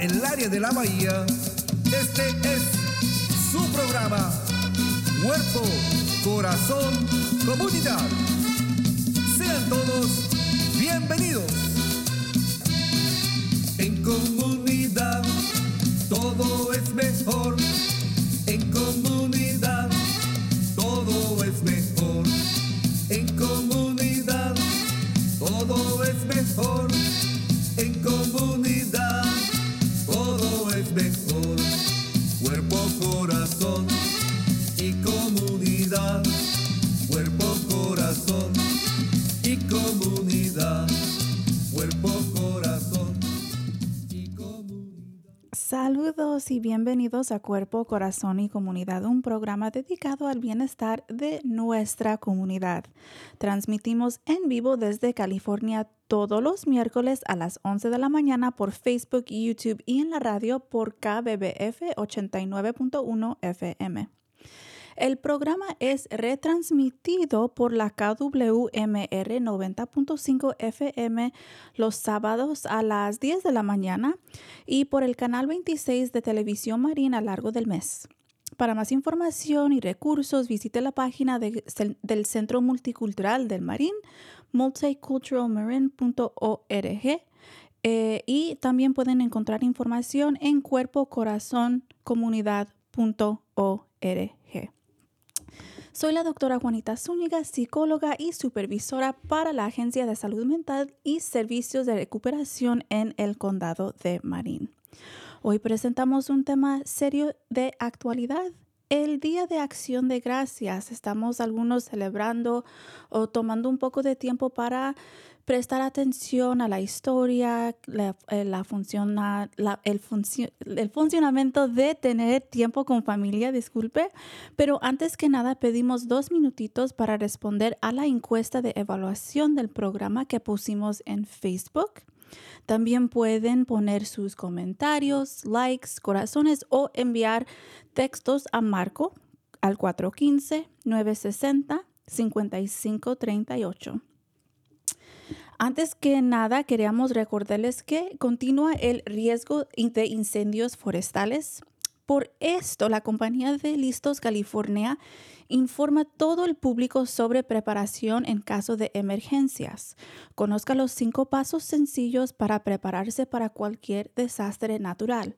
Toda el área de la bahía, este es su programa. Cuerpo, corazón, comunidad. Saludos y bienvenidos a Cuerpo, Corazón y Comunidad, un programa dedicado al bienestar de nuestra comunidad. Transmitimos en vivo desde California todos los miércoles a las 11 de la mañana por Facebook, YouTube y en la radio por KBBF 89.1 FM. El programa es retransmitido por la KWMR 90.5 FM los sábados a las 10 de la mañana y por el canal 26 de Televisión Marina a lo largo del mes. Para más información y recursos, visite la página de- del Centro Multicultural del Marín, multiculturalmarin.org. eh, y también pueden encontrar información en cuerpocorazoncomunidad.org. Soy la doctora Juanita Zúñiga, psicóloga y supervisora para la Agencia de Salud Mental y Servicios de Recuperación en el Condado de Marín. Hoy presentamos un tema serio de actualidad. El Día de Acción de Gracias. Estamos algunos celebrando o tomando un poco de tiempo para prestar atención a la historia, la, eh, la el funcionamiento de tener tiempo con familia, disculpe. Pero antes que nada pedimos dos minutitos para responder a la encuesta de evaluación del programa que pusimos en Facebook. También pueden poner sus comentarios, likes, corazones o enviar textos a Marco al 415-960-5538. Antes que nada, queríamos recordarles que continúa el riesgo de incendios forestales. Por esto, la compañía de Listos California informa todo el público sobre preparación en caso de emergencias. Conozca los cinco pasos sencillos para prepararse para cualquier desastre natural.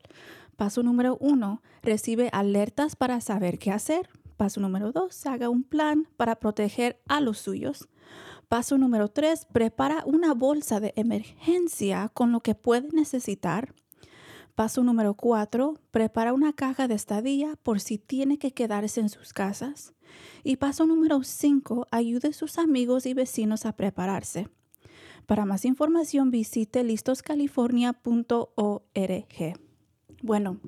Paso número uno, recibe alertas para saber qué hacer. Paso número dos, haga un plan para proteger a los suyos. Paso número tres, prepara una bolsa de emergencia con lo que puede necesitar. Paso número cuatro, prepara una caja de estadía por si tiene que quedarse en sus casas. Y paso número cinco, ayude a sus amigos y vecinos a prepararse. Para más información visite listoscalifornia.org. Bueno,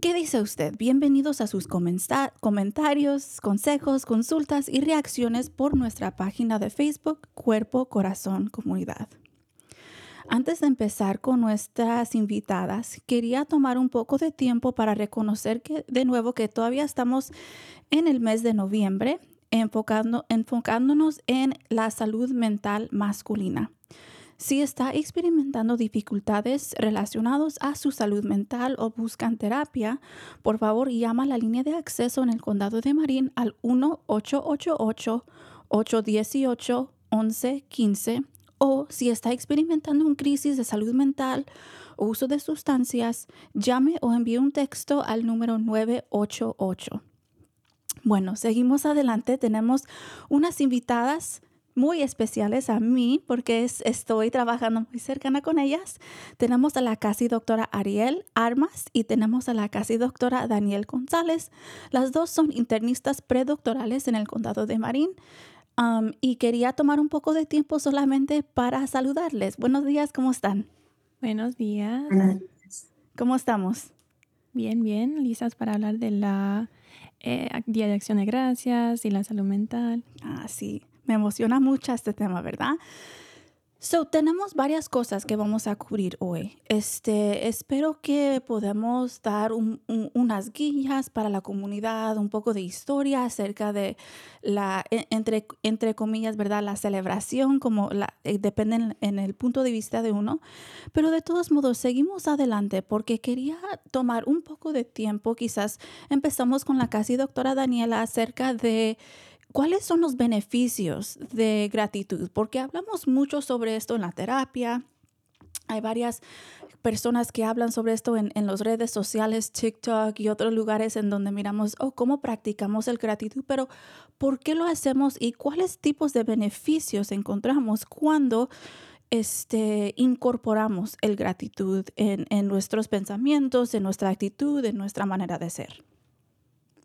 ¿qué dice usted? Bienvenidos a sus comentarios, consejos, consultas y reacciones por nuestra página de Facebook Cuerpo Corazón Comunidad. Antes de empezar con nuestras invitadas, quería tomar un poco de tiempo para reconocer que de nuevo que todavía estamos en el mes de noviembre, enfocándonos en la salud mental masculina. Si está experimentando dificultades relacionadas a su salud mental o buscan terapia, por favor llama a la línea de acceso en el condado de Marín al 1-888 818-1115 o si está experimentando un crisis de salud mental o uso de sustancias, llame o envíe un texto al número 988. Bueno, seguimos adelante. Tenemos unas invitadas muy especiales a mí porque estoy trabajando muy cercana con ellas. Tenemos a la casi doctora Ariel Armas y tenemos a la casi doctora Daniel González. Las dos son internistas predoctorales en el condado de Marín. Y quería tomar un poco de tiempo solamente para saludarles. Buenos días, ¿cómo están? Buenos días. ¿Cómo estamos? Bien, bien, listas para hablar de la eh, Día de Acción de Gracias y la salud mental. Ah, sí. Me emociona mucho este tema, ¿verdad? So, tenemos varias cosas que vamos a cubrir hoy. Este, espero que podamos dar unas guías para la comunidad, un poco de historia acerca de la, e, entre, entre comillas, ¿verdad? La celebración, como la, eh, depende en, en, el punto de vista de uno. Pero de todos modos, seguimos adelante porque quería tomar un poco de tiempo. Quizás empezamos con la casi doctora Daniela acerca de ¿Cuáles son los beneficios de gratitud? Porque hablamos mucho sobre esto en la terapia. Hay varias personas que hablan sobre esto en, en las redes sociales, TikTok y otros lugares en donde miramos, oh, cómo practicamos el gratitud, pero ¿por qué lo hacemos y cuáles tipos de beneficios encontramos cuando este, incorporamos el gratitud en, en nuestros pensamientos, en nuestra actitud, en nuestra manera de ser?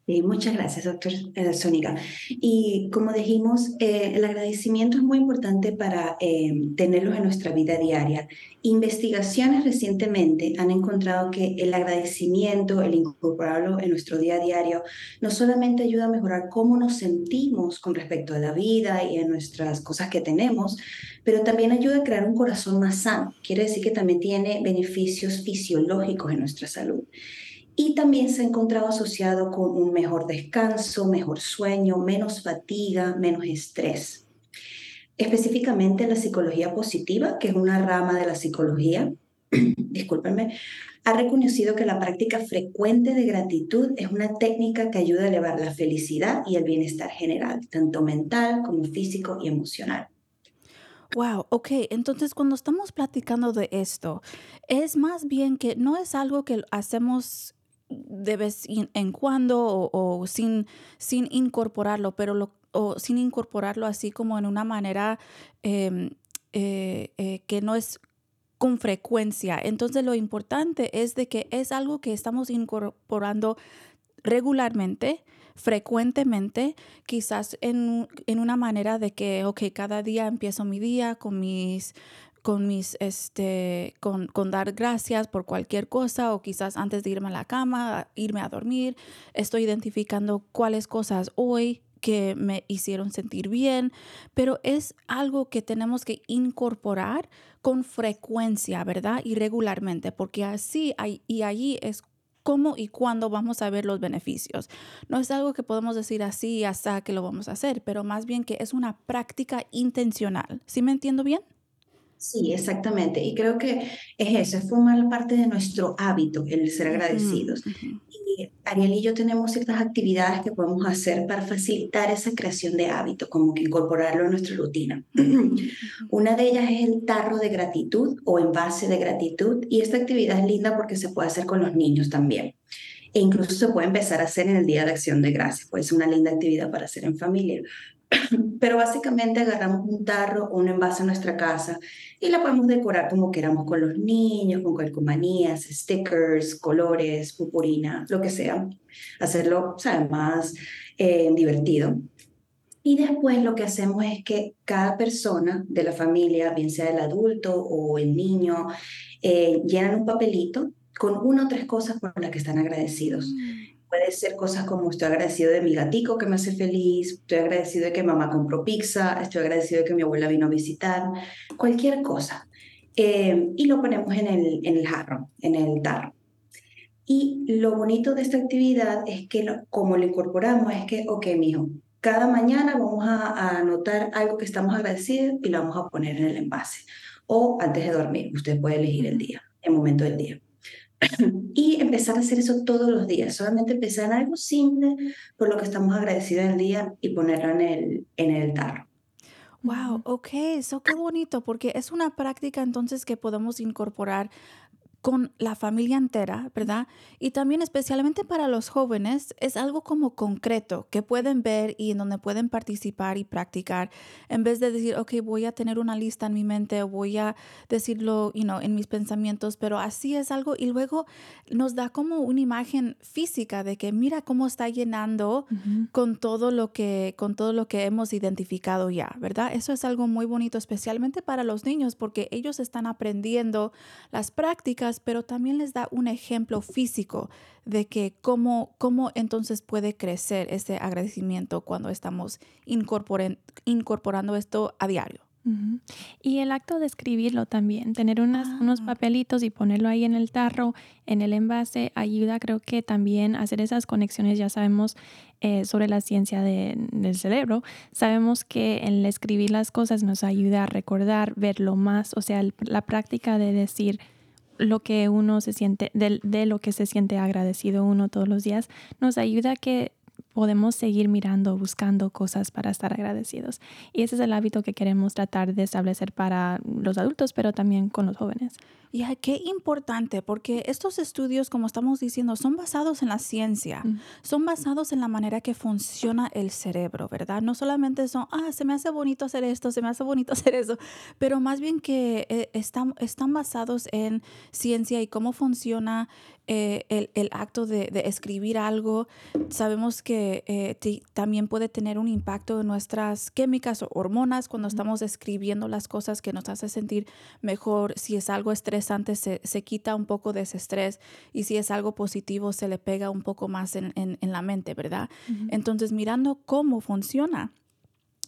Sí, muchas gracias, doctor eh, Zúñiga. Y como dijimos, eh, el agradecimiento es muy importante para eh, tenerlos en nuestra vida diaria. Investigaciones recientemente han encontrado que el agradecimiento, el incorporarlo en nuestro día a diario, no solamente ayuda a mejorar cómo nos sentimos con respecto a la vida y a nuestras cosas que tenemos, pero también ayuda a crear un corazón más sano. Quiere decir que también tiene beneficios fisiológicos en nuestra salud y también se ha encontrado asociado con un mejor descanso, mejor sueño, menos fatiga, menos estrés. Específicamente la psicología positiva, que es una rama de la psicología, discúlpenme, ha reconocido que la práctica frecuente de gratitud es una técnica que ayuda a elevar la felicidad y el bienestar general, tanto mental como físico y emocional. Wow, ok, entonces cuando estamos platicando de esto, es más bien que no es algo que hacemos de vez en cuando o, sin, sin incorporarlo, pero lo, o sin incorporarlo así como en una manera em, eh, eh, que no es con frecuencia. Entonces lo importante es de que es algo que estamos incorporando regularmente, frecuentemente, quizás en, en, una manera de que, ok, cada día empiezo mi día con mis con mis, este, con, con, dar gracias por cualquier cosa o quizás antes de irme a la cama, irme a dormir, estoy identificando cuáles cosas hoy que me hicieron sentir bien, pero es algo que tenemos que incorporar con frecuencia, ¿verdad? Y regularmente, porque así hay, y allí es cómo y cuándo vamos a ver los beneficios. No es algo que podemos decir así hasta que lo vamos a hacer, pero más bien que es una práctica intencional. ¿Sí me entiendo bien? Sí, exactamente. Y creo que es eso, es formar parte de nuestro hábito, el ser agradecidos. Y Ariel y yo tenemos ciertas actividades que podemos hacer para facilitar esa creación de hábito, como que incorporarlo en nuestra rutina. Una de ellas es el tarro de gratitud o envase de gratitud. Y esta actividad es linda porque se puede hacer con los niños también. E incluso se puede empezar a hacer en el Día de Acción de Gracias. Puede ser una linda actividad para hacer en familia. Pero básicamente agarramos un tarro o un envase en nuestra casa y la podemos decorar como queramos con los niños, con calcomanías, stickers, colores, purpurina, lo que sea. Hacerlo, más eh, divertido. Y después lo que hacemos es que cada persona de la familia, bien sea el adulto o el niño, eh, llenan un papelito con una o tres cosas por las que están agradecidos. Mm. Puede ser cosas como estoy agradecido de mi gatico que me hace feliz, estoy agradecido de que mamá compró pizza, estoy agradecido de que mi abuela vino a visitar, cualquier cosa. Eh, y lo ponemos en el, en el jarro, en el tarro. Y lo bonito de esta actividad es que como lo incorporamos es que, ok, mijo, cada mañana vamos a, a anotar algo que estamos agradecidos y lo vamos a poner en el envase. O antes de dormir, usted puede elegir el día, el momento del día. y empezar a hacer eso todos los días. Solamente empezar en algo simple por lo que estamos agradecidos el día y ponerlo en el, en el tarro. Wow, ok, eso qué bonito, porque es una práctica entonces que podemos incorporar con la familia entera, ¿verdad? Y también especialmente para los jóvenes es algo como concreto que pueden ver y en donde pueden participar y practicar en vez de decir, ok, voy a tener una lista en mi mente voy a decirlo, you know, en mis pensamientos, pero así es algo y luego nos da como una imagen física de que mira cómo está llenando con todo lo que con todo lo que hemos identificado ya, ¿verdad? Eso es algo muy bonito especialmente para los niños porque ellos están aprendiendo las prácticas pero también les da un ejemplo físico de que cómo, cómo entonces puede crecer ese agradecimiento cuando estamos incorporando esto a diario. Y el acto de escribirlo también, tener unos ah. papelitos y ponerlo ahí en el tarro, en el envase, ayuda creo que también a hacer esas conexiones, ya sabemos eh, sobre la ciencia del cerebro, sabemos que el escribir las cosas nos ayuda a recordar, verlo más, o sea, la práctica de decir, lo que uno se siente, de, de, lo que se siente agradecido uno todos los días, nos ayuda que podemos seguir mirando, buscando cosas para estar agradecidos. Y ese es el hábito que queremos tratar de establecer para los adultos, pero también con los jóvenes. Y qué importante, porque estos estudios, como estamos diciendo, son basados en la ciencia, mm. son basados en la manera que funciona el cerebro, ¿verdad? No solamente son, ah, se me hace bonito hacer esto, se me hace bonito hacer eso, pero más bien que eh, están, están basados en ciencia y cómo funciona eh, el, el, acto de, de, escribir algo. Sabemos que eh, también puede tener un impacto en nuestras químicas o hormonas cuando estamos escribiendo las cosas que nos hace sentir mejor. Si es algo estresante, se, se, quita un poco de ese estrés y si es algo positivo se le pega un poco más en, en, la mente, ¿verdad? Entonces, mirando cómo funciona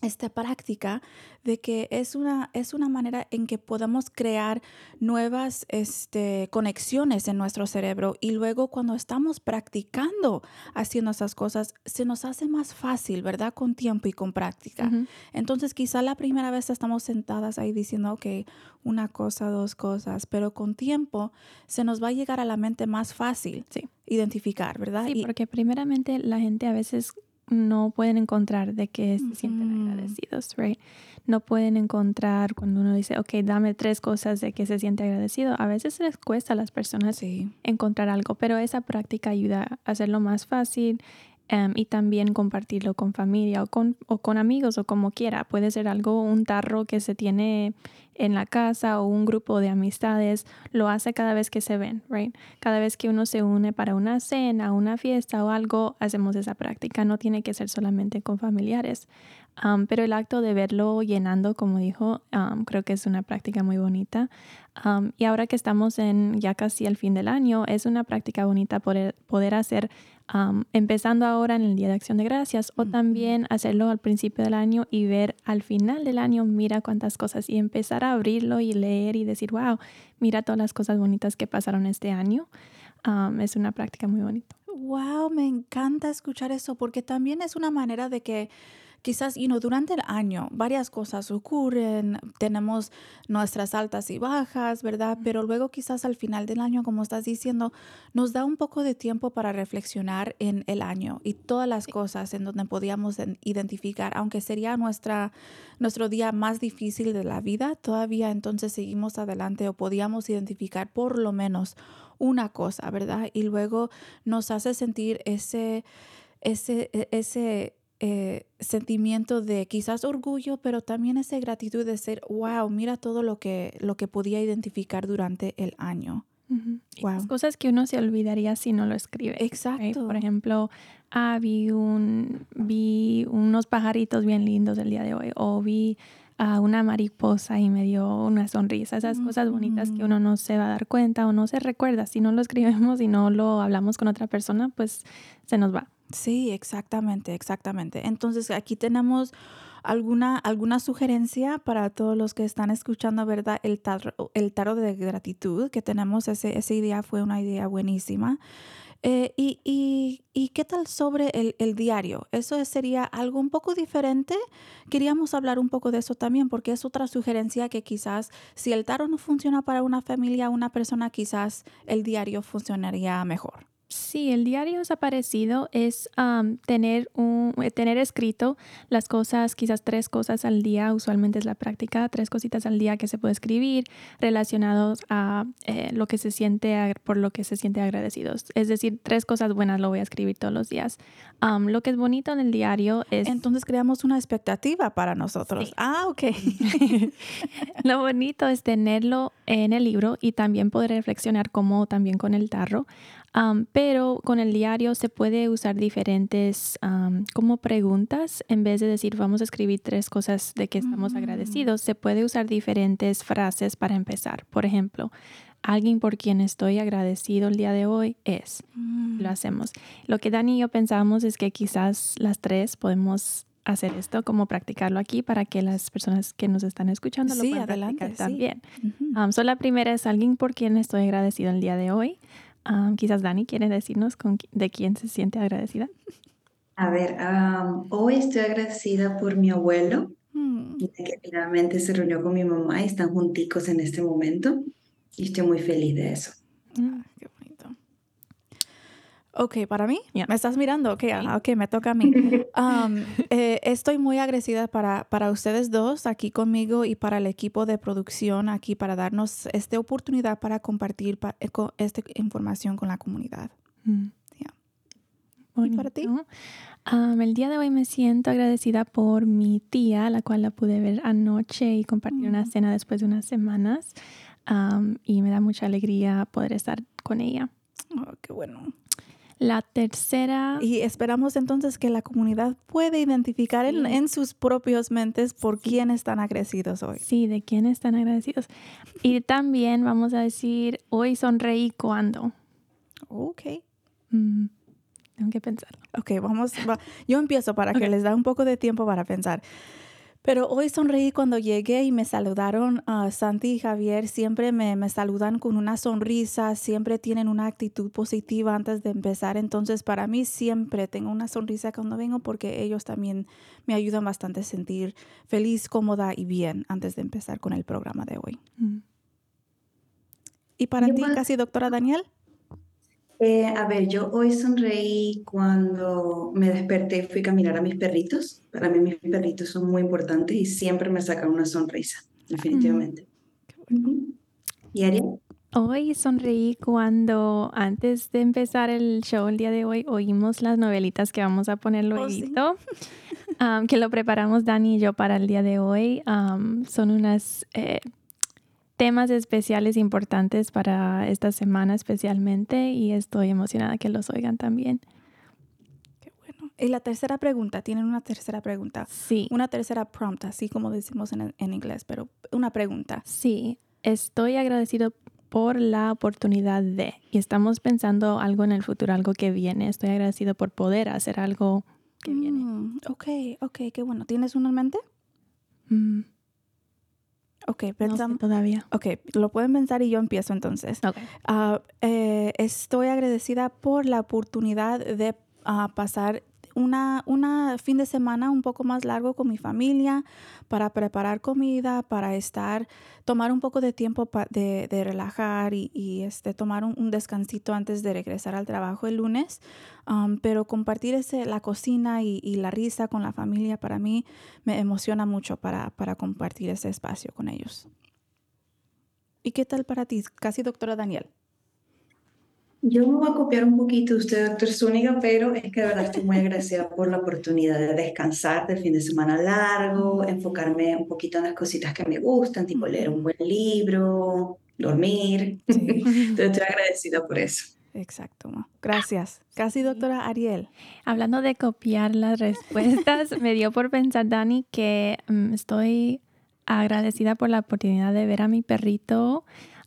esta práctica de que es una, es una manera en que podemos crear nuevas este, conexiones en nuestro cerebro y luego cuando estamos practicando haciendo esas cosas, se nos hace más fácil, ¿verdad? Con tiempo y con práctica. Entonces quizá la primera vez estamos sentadas ahí diciendo, ok, una cosa, dos cosas, pero con tiempo se nos va a llegar a la mente más fácil. identificar, ¿verdad? Sí, porque primeramente la gente a veces no pueden encontrar de qué se sienten agradecidos, right? No pueden encontrar cuando uno dice, ok, dame tres cosas de que se siente agradecido. A veces les cuesta a las personas encontrar algo, pero esa práctica ayuda a hacerlo más fácil Em, y también compartirlo con familia o con, o con amigos o como quiera. Puede ser algo, un tarro que se tiene en la casa o un grupo de amistades, lo hace cada vez que se ven, right? Cada vez que uno se une para una cena, una fiesta o algo, hacemos esa práctica. No tiene que ser solamente con familiares. Pero el acto de verlo llenando, como dijo, creo que es una práctica muy bonita. y ahora que estamos en ya casi el fin del año, es una práctica bonita poder, poder hacer empezando ahora en el Día de Acción de Gracias o también hacerlo al principio del año y ver al final del año, mira cuántas cosas y empezar a abrirlo y leer y decir, wow, mira todas las cosas bonitas que pasaron este año. es una práctica muy bonita. Wow, me encanta escuchar eso porque también es una manera de que quizás, you know, durante el año varias cosas ocurren, tenemos nuestras altas y bajas, ¿verdad? Pero luego quizás al final del año, como estás diciendo, nos da un poco de tiempo para reflexionar en el año y todas las cosas en donde podíamos identificar, aunque sería nuestra, nuestro día más difícil de la vida, todavía entonces seguimos adelante o podíamos identificar por lo menos una cosa, ¿verdad? Y luego nos hace sentir ese, ese, e, ese eh, sentimiento de quizás orgullo, pero también esa gratitud de ser, wow, mira todo lo que, lo que podía identificar durante el año. wow. Cosas que uno se olvidaría si no lo escribe. Exacto. Por ejemplo, ah, vi, un, vi unos pajaritos bien lindos el día de hoy, o vi a una mariposa y me dio una sonrisa. Esas cosas bonitas que uno no se va a dar cuenta o no se recuerda. Si no lo escribimos y no lo hablamos con otra persona, pues se nos va. Sí, exactamente, exactamente. Entonces aquí tenemos alguna, alguna sugerencia para todos los que están escuchando, ¿verdad? El tarot el de gratitud que tenemos, ese, esa idea fue una idea buenísima. Eh, y, y- y qué tal sobre el, el diario? ¿Eso sería algo un poco diferente? Queríamos hablar un poco de eso también, porque es otra sugerencia que quizás si el tarot no funciona para una familia, una persona, quizás el diario funcionaría mejor. Sí, el diario desaparecido es tener, un, eh, tener escrito las cosas, quizás tres cosas al día, usualmente es la práctica, tres cositas al día que se puede escribir relacionados a eh, lo que se siente, por lo que se siente agradecidos. Es decir, tres cosas buenas lo voy a escribir todos los días. Lo que es bonito en el diario es... Entonces creamos una expectativa para nosotros. Sí. Ah, ok. Lo bonito es tenerlo en el libro y también poder reflexionar como también con el tarro. Pero con el diario se puede usar diferentes am, como preguntas en vez de decir vamos a escribir tres cosas de que estamos Mm. agradecidos. Se puede usar diferentes frases para empezar. Por ejemplo, alguien por quien estoy agradecido el día de hoy es Mm. lo hacemos. Lo que Dani y yo pensamos es que quizás las tres podemos hacer esto, como practicarlo aquí para que las personas que nos están escuchando lo Sí, puedan adelante, practicar sí. también. Um, so la primera es alguien por quien estoy agradecido el día de hoy. Um, quizás Dani quiere decirnos con de quién se siente agradecida. A ver, am, hoy estoy agradecida por mi abuelo, Mm. que finalmente se reunió con mi mamá y están junticos en este momento. Y estoy muy feliz de eso. Qué bonito. Ok, para mí. Ya. ¿Me estás mirando? Ok, ah, ok, me toca a mí. Um, eh, estoy muy agradecida para, para ustedes dos aquí conmigo y para el equipo de producción aquí para darnos esta oportunidad para compartir pa- eh, co- esta información con la comunidad. mm. Ya. ¿Y para ti? Um, el día de hoy me siento agradecida por mi tía, la cual la pude ver anoche y compartir una Mm. cena después de unas semanas. Um, y me da mucha alegría poder estar con ella. Oh, qué bueno. La tercera, Y esperamos entonces que la comunidad pueda identificar en, Sí. en sus propios mentes por quién están agradecidos hoy. sí, de quién están agradecidos. Y también vamos a decir, hoy sonreí cuando. Ok. Mm, tengo que pensar. Ok, vamos. va- Yo empiezo para que les da un poco de tiempo para pensar. Pero hoy sonreí cuando llegué y me saludaron a Santi y Javier. Siempre me, me saludan con una sonrisa, siempre tienen una actitud positiva antes de empezar. Entonces, para mí siempre tengo una sonrisa cuando vengo porque ellos también me ayudan bastante a sentir feliz, cómoda y bien antes de empezar con el programa de hoy. Mm. ¿Y para Yo ti, casi doctora Daniel? Eh, a ver, yo hoy sonreí cuando me desperté y fui a caminar a mis perritos. Para mí mis perritos son muy importantes y siempre me sacan una sonrisa, definitivamente. Ujú. ¿Y Ariel? Hoy sonreí cuando antes de empezar el show el día de hoy oímos las novelitas que vamos a poner Oh, sí. luego, um, que lo preparamos Dani y yo para el día de hoy. Um, son unos temas especiales importantes para esta semana especialmente y estoy emocionada que los oigan también. Qué bueno. Y la tercera pregunta, tienen una tercera pregunta. Sí, Una tercera prompt, así como decimos en, en inglés, pero una pregunta. sí, estoy agradecido por la oportunidad de y estamos pensando algo en el futuro, algo que viene. Estoy agradecido por poder hacer algo que viene. Mm, ok, ok, qué bueno. ¿Tienes uno en mente? Mm, Ok, no pensamos. todavía. Ok, lo pueden pensar y yo empiezo entonces. Ok. Ah, eh, estoy agradecida por la oportunidad de ah, pasar una, una fin de semana un poco más largo con mi familia para preparar comida, para estar, tomar un poco de tiempo de, de relajar y, y, este, tomar un, un descansito antes de regresar al trabajo el lunes. Um, pero compartir ese, la cocina y, y la risa con la familia para mí me emociona mucho para, para compartir ese espacio con ellos. ¿Y qué tal para ti, casi doctora Daniel? Yo me voy a copiar un poquito de usted, doctor Zúñiga, pero es que de verdad estoy muy agradecida por la oportunidad de descansar del fin de semana largo, enfocarme un poquito en las cositas que me gustan, tipo leer un buen libro, dormir. Sí. Entonces estoy agradecida por eso. Exacto. Gracias. Casi doctora Ariel. Hablando de copiar las respuestas, me dio por pensar, Dani, que mm, estoy agradecida por la oportunidad de ver a mi perrito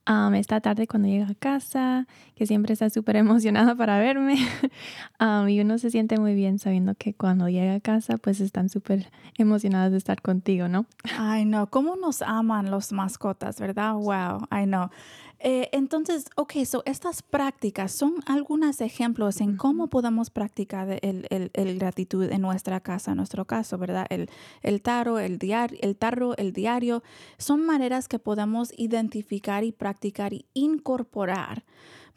um, esta tarde cuando llega a casa, que siempre está súper emocionada para verme. Um, y uno se siente muy bien sabiendo que cuando llega a casa, pues están súper emocionadas de estar contigo, ¿no? Ay, no, cómo nos aman los mascotas, ¿verdad? Wow, I know. Eh, entonces, ok, so estas prácticas son algunos ejemplos en cómo podemos practicar el, el- el gratitud en nuestra casa, en nuestro caso, ¿verdad? El, el taro, el diario, el tarro, el diario, son maneras que podemos identificar y practicar y incorporar.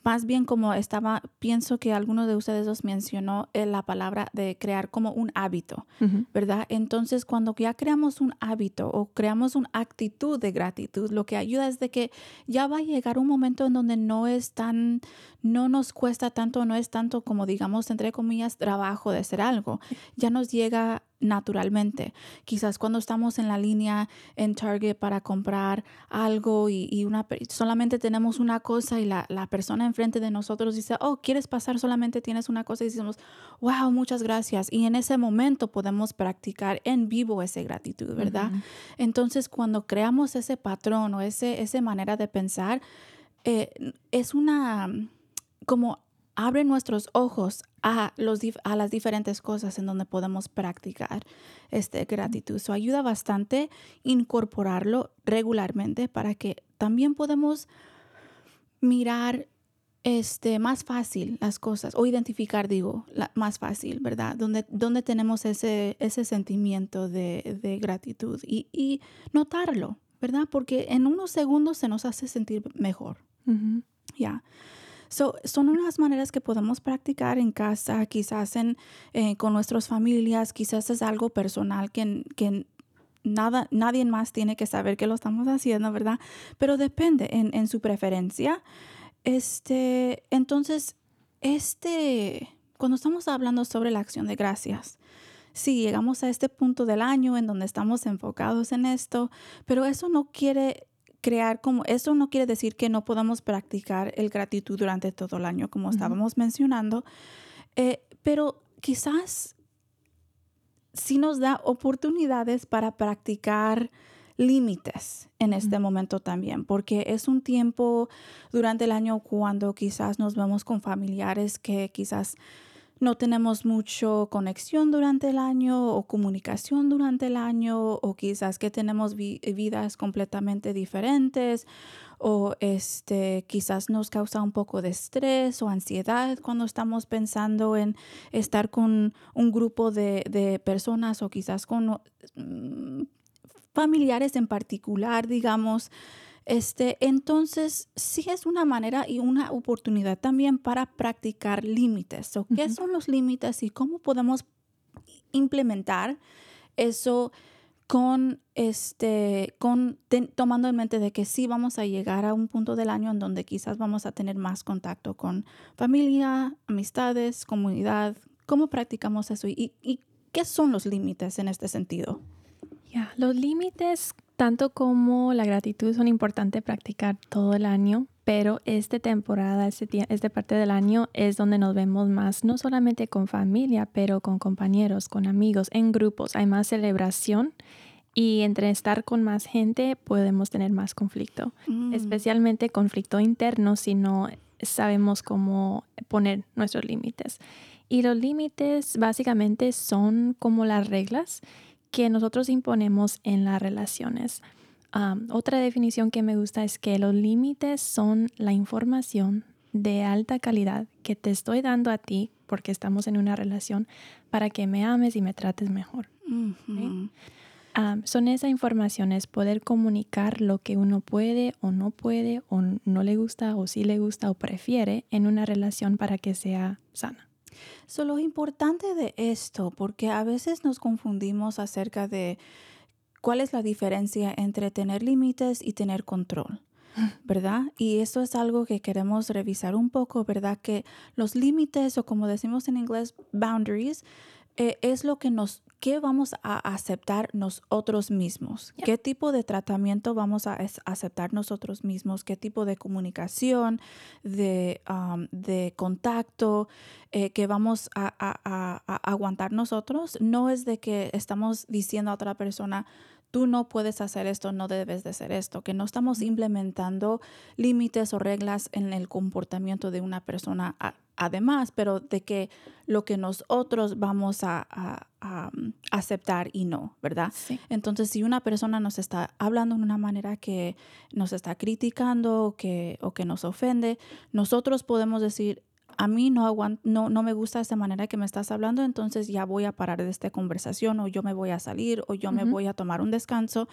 Más bien como estaba, pienso que alguno de ustedes os mencionó eh, la palabra de crear como un hábito. ¿verdad? Entonces, cuando ya creamos un hábito o creamos una actitud de gratitud, lo que ayuda es de que ya va a llegar un momento en donde no es tan, no nos cuesta tanto, no es tanto como digamos, entre comillas, trabajo de hacer algo. Ya nos llega naturalmente. Quizás cuando estamos en la línea en Target para comprar algo y, y una, solamente tenemos una cosa y la, la persona enfrente de nosotros dice, oh, ¿quieres pasar? Solamente tienes una cosa y decimos, wow, muchas gracias. Y en ese momento podemos practicar en vivo esa gratitud, ¿verdad? Entonces, cuando creamos ese patrón o ese, esa manera de pensar, eh, es una, como abre nuestros ojos a, los, a las diferentes cosas en donde podemos practicar este gratitud. Eso ayuda bastante incorporarlo regularmente para que también podemos mirar este, más fácil las cosas o identificar, digo, la- más fácil, ¿verdad? Donde, donde tenemos ese, ese sentimiento de, de gratitud y, y notarlo, ¿verdad? Porque en unos segundos se nos hace sentir mejor. Ya. So, son unas maneras que podemos practicar en casa, quizás en, eh, con nuestras familias, quizás es algo personal que, que nada, nadie más tiene que saber que lo estamos haciendo, ¿verdad? Pero depende en, en su preferencia. Este, entonces, este, cuando estamos hablando sobre la acción de gracias, sí, llegamos a este punto del año en donde estamos enfocados en esto, pero eso no quiere crear como, eso no quiere decir que no podamos practicar el gratitud durante todo el año, como estábamos mencionando, eh, pero quizás sí nos da oportunidades para practicar límites en este momento también, porque es un tiempo durante el año cuando quizás nos vemos con familiares que quizás no tenemos mucho conexión durante el año o comunicación durante el año o quizás que tenemos vi- vidas completamente diferentes o este quizás nos causa un poco de estrés o ansiedad cuando estamos pensando en estar con un grupo de, personas o quizás con mm, familiares en particular, digamos. Este, entonces, sí es una manera y una oportunidad también para practicar límites. So, ¿Qué son los límites y cómo podemos implementar eso con este con ten- tomando en mente de que sí vamos a llegar a un punto del año en donde quizás vamos a tener más contacto con familia, amistades, comunidad. ¿Cómo practicamos eso y, y qué son los límites en este sentido? Ya, Los límites, tanto como la gratitud, son importantes practicar todo el año, pero esta temporada, este esta parte del año es donde nos vemos más, no solamente con familia, pero con compañeros, con amigos, en grupos. Hay más celebración y entre estar con más gente podemos tener más conflicto, Mm. especialmente conflicto interno si no sabemos cómo poner nuestros límites. Y los límites básicamente son como las reglas que nosotros imponemos en las relaciones. Otra definición que me gusta es que los límites son la información de alta calidad que te estoy dando a ti porque estamos en una relación para que me ames y me trates mejor. Ujú. Am, son esa información, es poder comunicar lo que uno puede o no puede o no le gusta o sí le gusta o prefiere en una relación para que sea sana. So, lo importante de esto, porque a veces nos confundimos acerca de cuál es la diferencia entre tener límites y tener control, ¿verdad? Y esto es algo que queremos revisar un poco, ¿verdad? Que los límites o como decimos en inglés, boundaries, eh, es lo que nos, qué vamos a aceptar nosotros mismos, Yeah. qué tipo de tratamiento vamos a aceptar nosotros mismos, qué tipo de comunicación, de, um, de contacto eh, que vamos a, a- a- a aguantar nosotros. No es de que estamos diciendo a otra persona, tú no puedes hacer esto, no debes de hacer esto, que no estamos implementando límites o reglas en el comportamiento de una persona además, pero de que lo que nosotros vamos a, a- a, mm, aceptar y no, ¿verdad? Sí. Entonces, si una persona nos está hablando de una manera que nos está criticando o que, o que nos ofende, nosotros podemos decir, a mí no, aguan- no, no me gusta esta manera que me estás hablando, entonces ya voy a parar de esta conversación o yo me voy a salir o yo me voy a tomar un descanso.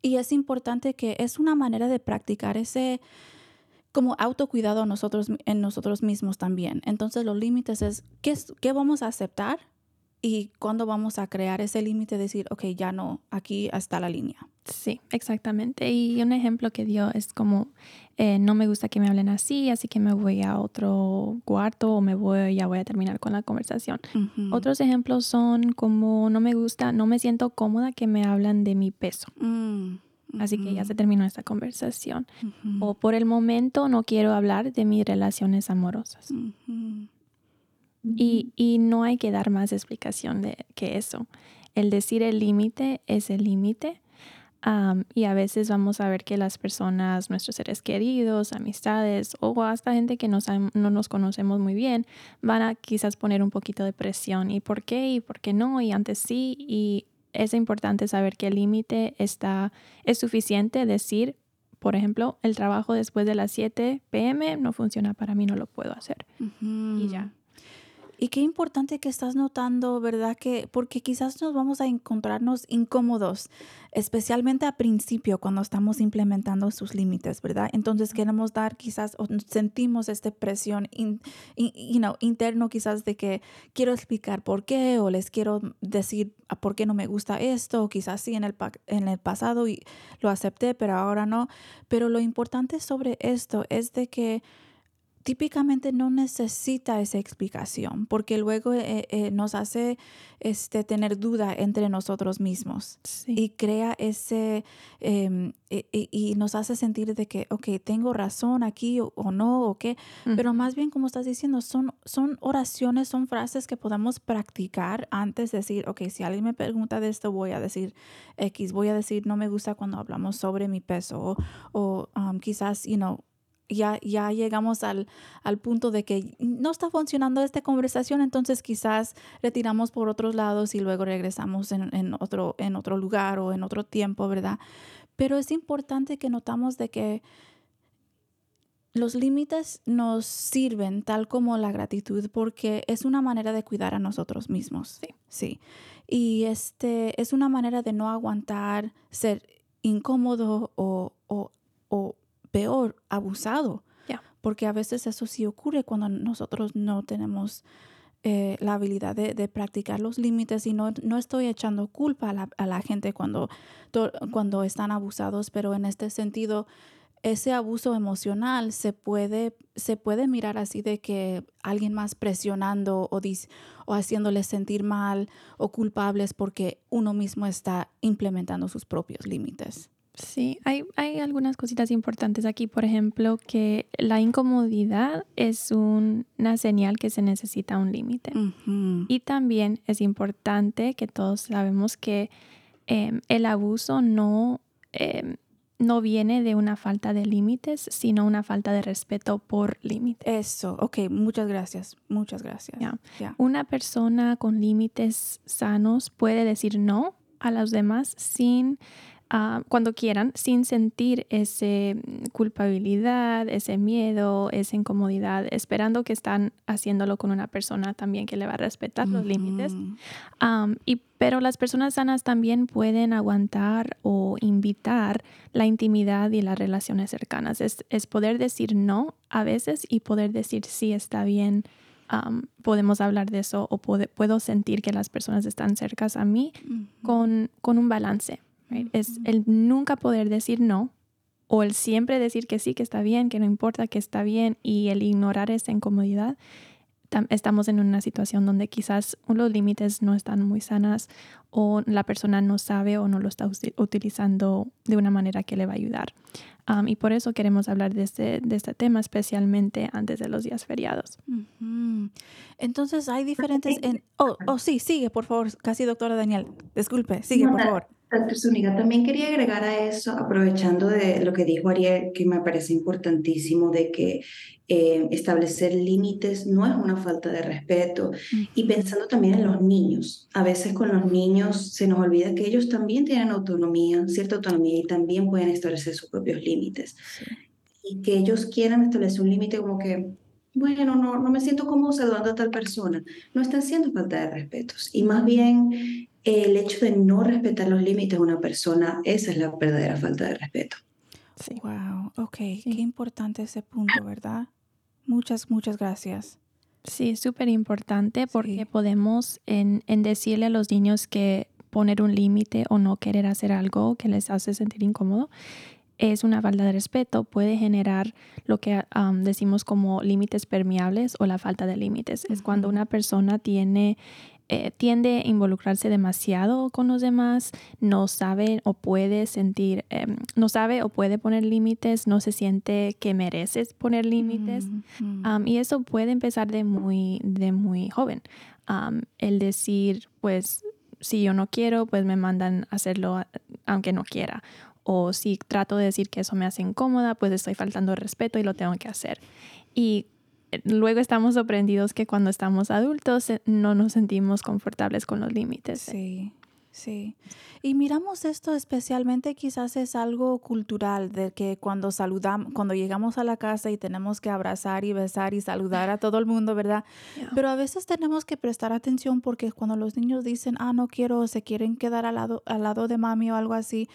Y es importante que es una manera de practicar ese como autocuidado a nosotros, en nosotros mismos también. Entonces los límites es ¿qué, qué vamos a aceptar y cuándo vamos a crear ese límite de decir, ok, ya no, aquí está la línea. Sí, exactamente. Y un ejemplo que dio es como, eh, no me gusta que me hablen así, así que me voy a otro cuarto o me voy, ya voy a terminar con la conversación. Otros ejemplos son como, no me gusta, no me siento cómoda que me hablan de mi peso, Mm, así que ya se terminó esta conversación. O por el momento no quiero hablar de mis relaciones amorosas. Y, y no hay que dar más explicación de que eso. El decir el límite es el límite. y a veces vamos a ver que las personas, nuestros seres queridos, amistades o hasta gente que no, no nos conocemos muy bien, van a quizás poner un poquito de presión. ¿Y por qué? ¿Y por qué no? Y antes sí. Y es importante saber que el límite está, es suficiente decir, por ejemplo, el trabajo después de las 7 pm no funciona para mí, no lo puedo hacer. Y ya. Y qué importante que estás notando, ¿verdad? Que porque quizás nos vamos a encontrarnos incómodos, especialmente a principio cuando estamos implementando sus límites, ¿verdad? Entonces queremos dar quizás o sentimos esta presión in- in- you know, interno quizás de que quiero explicar por qué o les quiero decir a por qué no me gusta esto, o quizás sí en el, en el pasado y lo acepté, pero ahora no. Pero lo importante sobre esto es de que típicamente no necesita esa explicación porque luego eh, eh, nos hace este, tener duda entre nosotros mismos Sí. y crea ese em, y, y- y nos hace sentir de que, ok, tengo razón aquí o, o no, o qué, pero más bien como estás diciendo, son, son oraciones, son frases que podemos practicar antes de decir, ok, si alguien me pregunta de esto, voy a decir X, voy a decir, no me gusta cuando hablamos sobre mi peso o, o, um, quizás, you know, ya, ya llegamos al, al punto de que no está funcionando esta conversación, entonces quizás retiramos por otros lados y luego regresamos en, en otro, en otro lugar o en otro tiempo, ¿verdad? Pero es importante que notamos de que los límites nos sirven tal como la gratitud porque es una manera de cuidar a nosotros mismos. Sí. Sí. Y este es una manera de no aguantar ser incómodo o, o, o peor, abusado. Porque a veces eso sí ocurre cuando nosotros no tenemos eh, la habilidad de, de practicar los límites y no, no estoy echando culpa a la, a la gente cuando, to- cuando están abusados, pero en este sentido, ese abuso emocional se puede, se puede mirar así de que alguien más presionando o, dis- o haciéndoles sentir mal o culpables porque uno mismo está implementando sus propios límites. Sí, hay, hay algunas cositas importantes aquí. Por ejemplo, que la incomodidad es una señal que se necesita un límite. Y también es importante que todos sabemos que em, el abuso no, em, no viene de una falta de límites, sino una falta de respeto por límites. Eso, ok, muchas gracias, muchas gracias. Ya. Ya. Una persona con límites sanos puede decir no a los demás sin, ah, cuando quieran, sin sentir ese mm, culpabilidad, ese miedo, esa incomodidad, esperando que están haciéndolo con una persona también que le va a respetar los límites. Am, y, pero las personas sanas también pueden aguantar o invitar la intimidad y las relaciones cercanas. Es, es poder decir no a veces y poder decir sí está bien. am, podemos hablar de eso o puedo sentir que las personas están cercas a mí Ujú. con, con un balance. Right? Es el nunca poder decir no o el siempre decir que sí, que está bien, que no importa, que está bien y el ignorar esa incomodidad. tam- Estamos en una situación donde quizás los límites no están muy sanas o la persona no sabe o no lo está utilizando de una manera que le va a ayudar. Um, y por eso queremos hablar de este, de este tema, especialmente antes de los días feriados. Ujú. Entonces hay diferentes... En... Oh, oh, sí, sigue, por favor. Casi, doctora Daniel. Disculpe, sigue, por favor. Doctor Zúñiga, también quería agregar a eso, aprovechando de lo que dijo Ariel, que me parece importantísimo, de que eh, establecer límites no es una falta de respeto. Y pensando también en los niños, a veces con los niños se nos olvida que ellos también tienen autonomía, cierta autonomía, y también pueden establecer sus propios límites. Y que ellos quieran establecer un límite como que, bueno, no, no me siento cómodo saludando a tal persona, no están siendo falta de respetos. Y más bien el hecho de no respetar los límites de una persona, esa es la verdadera falta de respeto. Sí. Wow, ok, qué importante ese punto, ¿verdad? Muchas, muchas gracias. Sí, es súper importante porque podemos en, en, decirle a los niños que poner un límite o no querer hacer algo que les hace sentir incómodo es una falta de respeto, puede generar lo que decimos como límites permeables o la falta de límites. Es cuando una persona tiene eh, tiende a involucrarse demasiado con los demás, no sabe o puede sentir, em, no sabe o puede poner límites, no se siente que mereces poner límites. y eso puede empezar de muy, de muy joven. el decir, pues, si yo no quiero, pues me mandan a hacerlo aunque no quiera. O si trato de decir que eso me hace incómoda, pues estoy faltando respeto y lo tengo que hacer. Y luego estamos sorprendidos que cuando estamos adultos eh, no nos sentimos confortables con los límites. Sí, sí. Y miramos esto especialmente quizás es algo cultural, de que cuando saludamos, cuando llegamos a la casa y tenemos que abrazar y besar y saludar a todo el mundo, ¿verdad? Pero a veces tenemos que prestar atención porque cuando los niños dicen, ah, no quiero, se quieren quedar al lado, al lado de mami o algo así,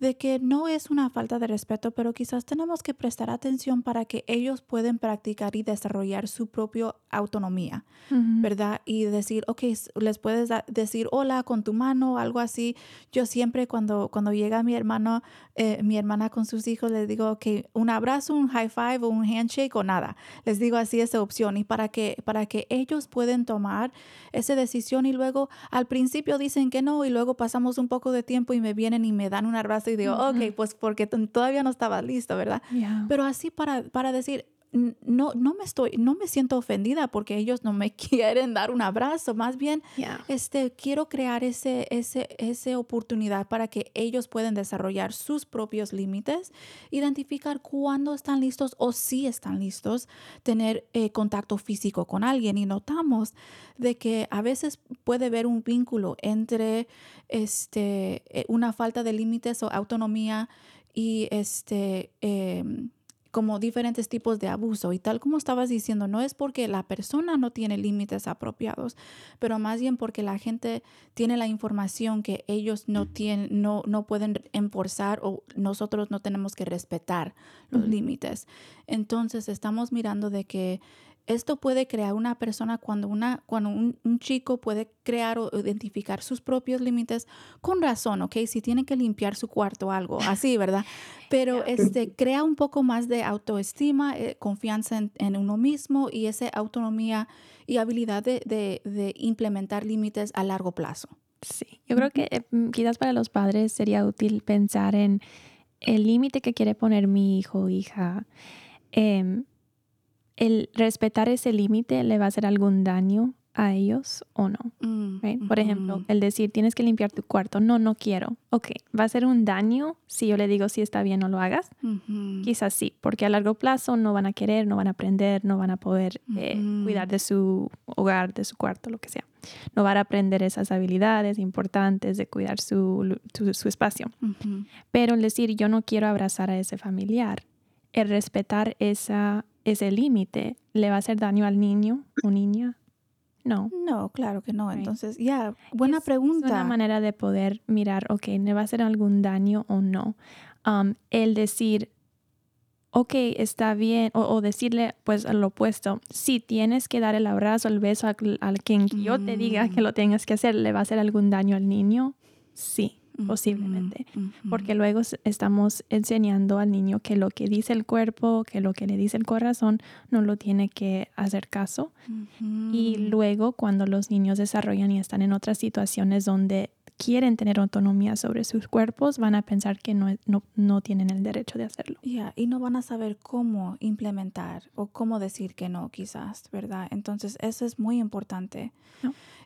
de que no es una falta de respeto, pero quizás tenemos que prestar atención para que ellos puedan practicar y desarrollar su propia autonomía, ¿verdad? Y decir, ok, les puedes decir hola con tu mano o algo así. Yo siempre cuando, cuando llega mi hermano, eh, mi hermana con sus hijos, les digo, ok, un abrazo, un high five o un handshake o nada. Les digo así esa opción y para que, para que ellos puedan tomar esa decisión y luego al principio dicen que no y luego pasamos un poco de tiempo y me vienen y me dan un abrazo y digo, ok, pues porque todavía no estaba listo, ¿verdad? Pero así para, para decir, no, no me estoy, no me siento ofendida porque ellos no me quieren dar un abrazo. Más bien, este, quiero crear ese, ese, esa oportunidad para que ellos puedan desarrollar sus propios límites, identificar cuándo están listos o si están listos, tener eh, contacto físico con alguien. Y notamos de que a veces puede haber un vínculo entre este, eh, una falta de límites o autonomía y este, em, como diferentes tipos de abuso. Y tal como estabas diciendo, no es porque la persona no tiene límites apropiados, pero más bien porque la gente tiene la información que ellos no, tienen, no, no pueden enforzar o nosotros no tenemos que respetar los límites. Entonces estamos mirando de que esto puede crear una persona cuando, una, cuando un, chico puede crear o identificar sus propios límites con razón, ¿ok? Si tiene que limpiar su cuarto o algo así, ¿verdad? Pero este, crea un poco más de autoestima, eh, confianza en, uno mismo y esa autonomía y habilidad de, implementar límites a largo plazo. Sí, yo creo que eh, mm, quizás para los padres sería útil pensar en el límite que quiere poner mi hijo o hija. Em, el respetar ese límite le va a hacer algún daño a ellos o no. Mm, Por ejemplo, el decir tienes que limpiar tu cuarto, no, no quiero. Ok, va a ser un daño si yo le digo si está bien o lo hagas. Quizás sí, porque a largo plazo no van a querer, no van a aprender, no van a poder eh, cuidar de su hogar, de su cuarto, lo que sea. No van a aprender esas habilidades importantes de cuidar su, su espacio. Pero el decir yo no quiero abrazar a ese familiar, el respetar esa ese límite le va a hacer daño al niño o niña? No. No, claro que no. Entonces, ya, buena pregunta. Es una manera de poder mirar, ok, ¿le va a hacer algún daño o no? Um, el decir, ok, está bien, o, decirle, pues, lo opuesto, si tienes que dar el abrazo, el beso a, quien yo te diga que mm. lo tengas que hacer, ¿le va a hacer algún daño al niño? Sí posiblemente, porque luego estamos enseñando al niño que lo que dice el cuerpo, que lo que le dice el corazón, no lo tiene que hacer caso. Y luego cuando los niños desarrollan y están en otras situaciones donde quieren tener autonomía sobre sus cuerpos, van a pensar que no, no, tienen el derecho de hacerlo. y no van a saber cómo implementar o cómo decir que no, quizás, ¿verdad? Entonces, eso es muy importante.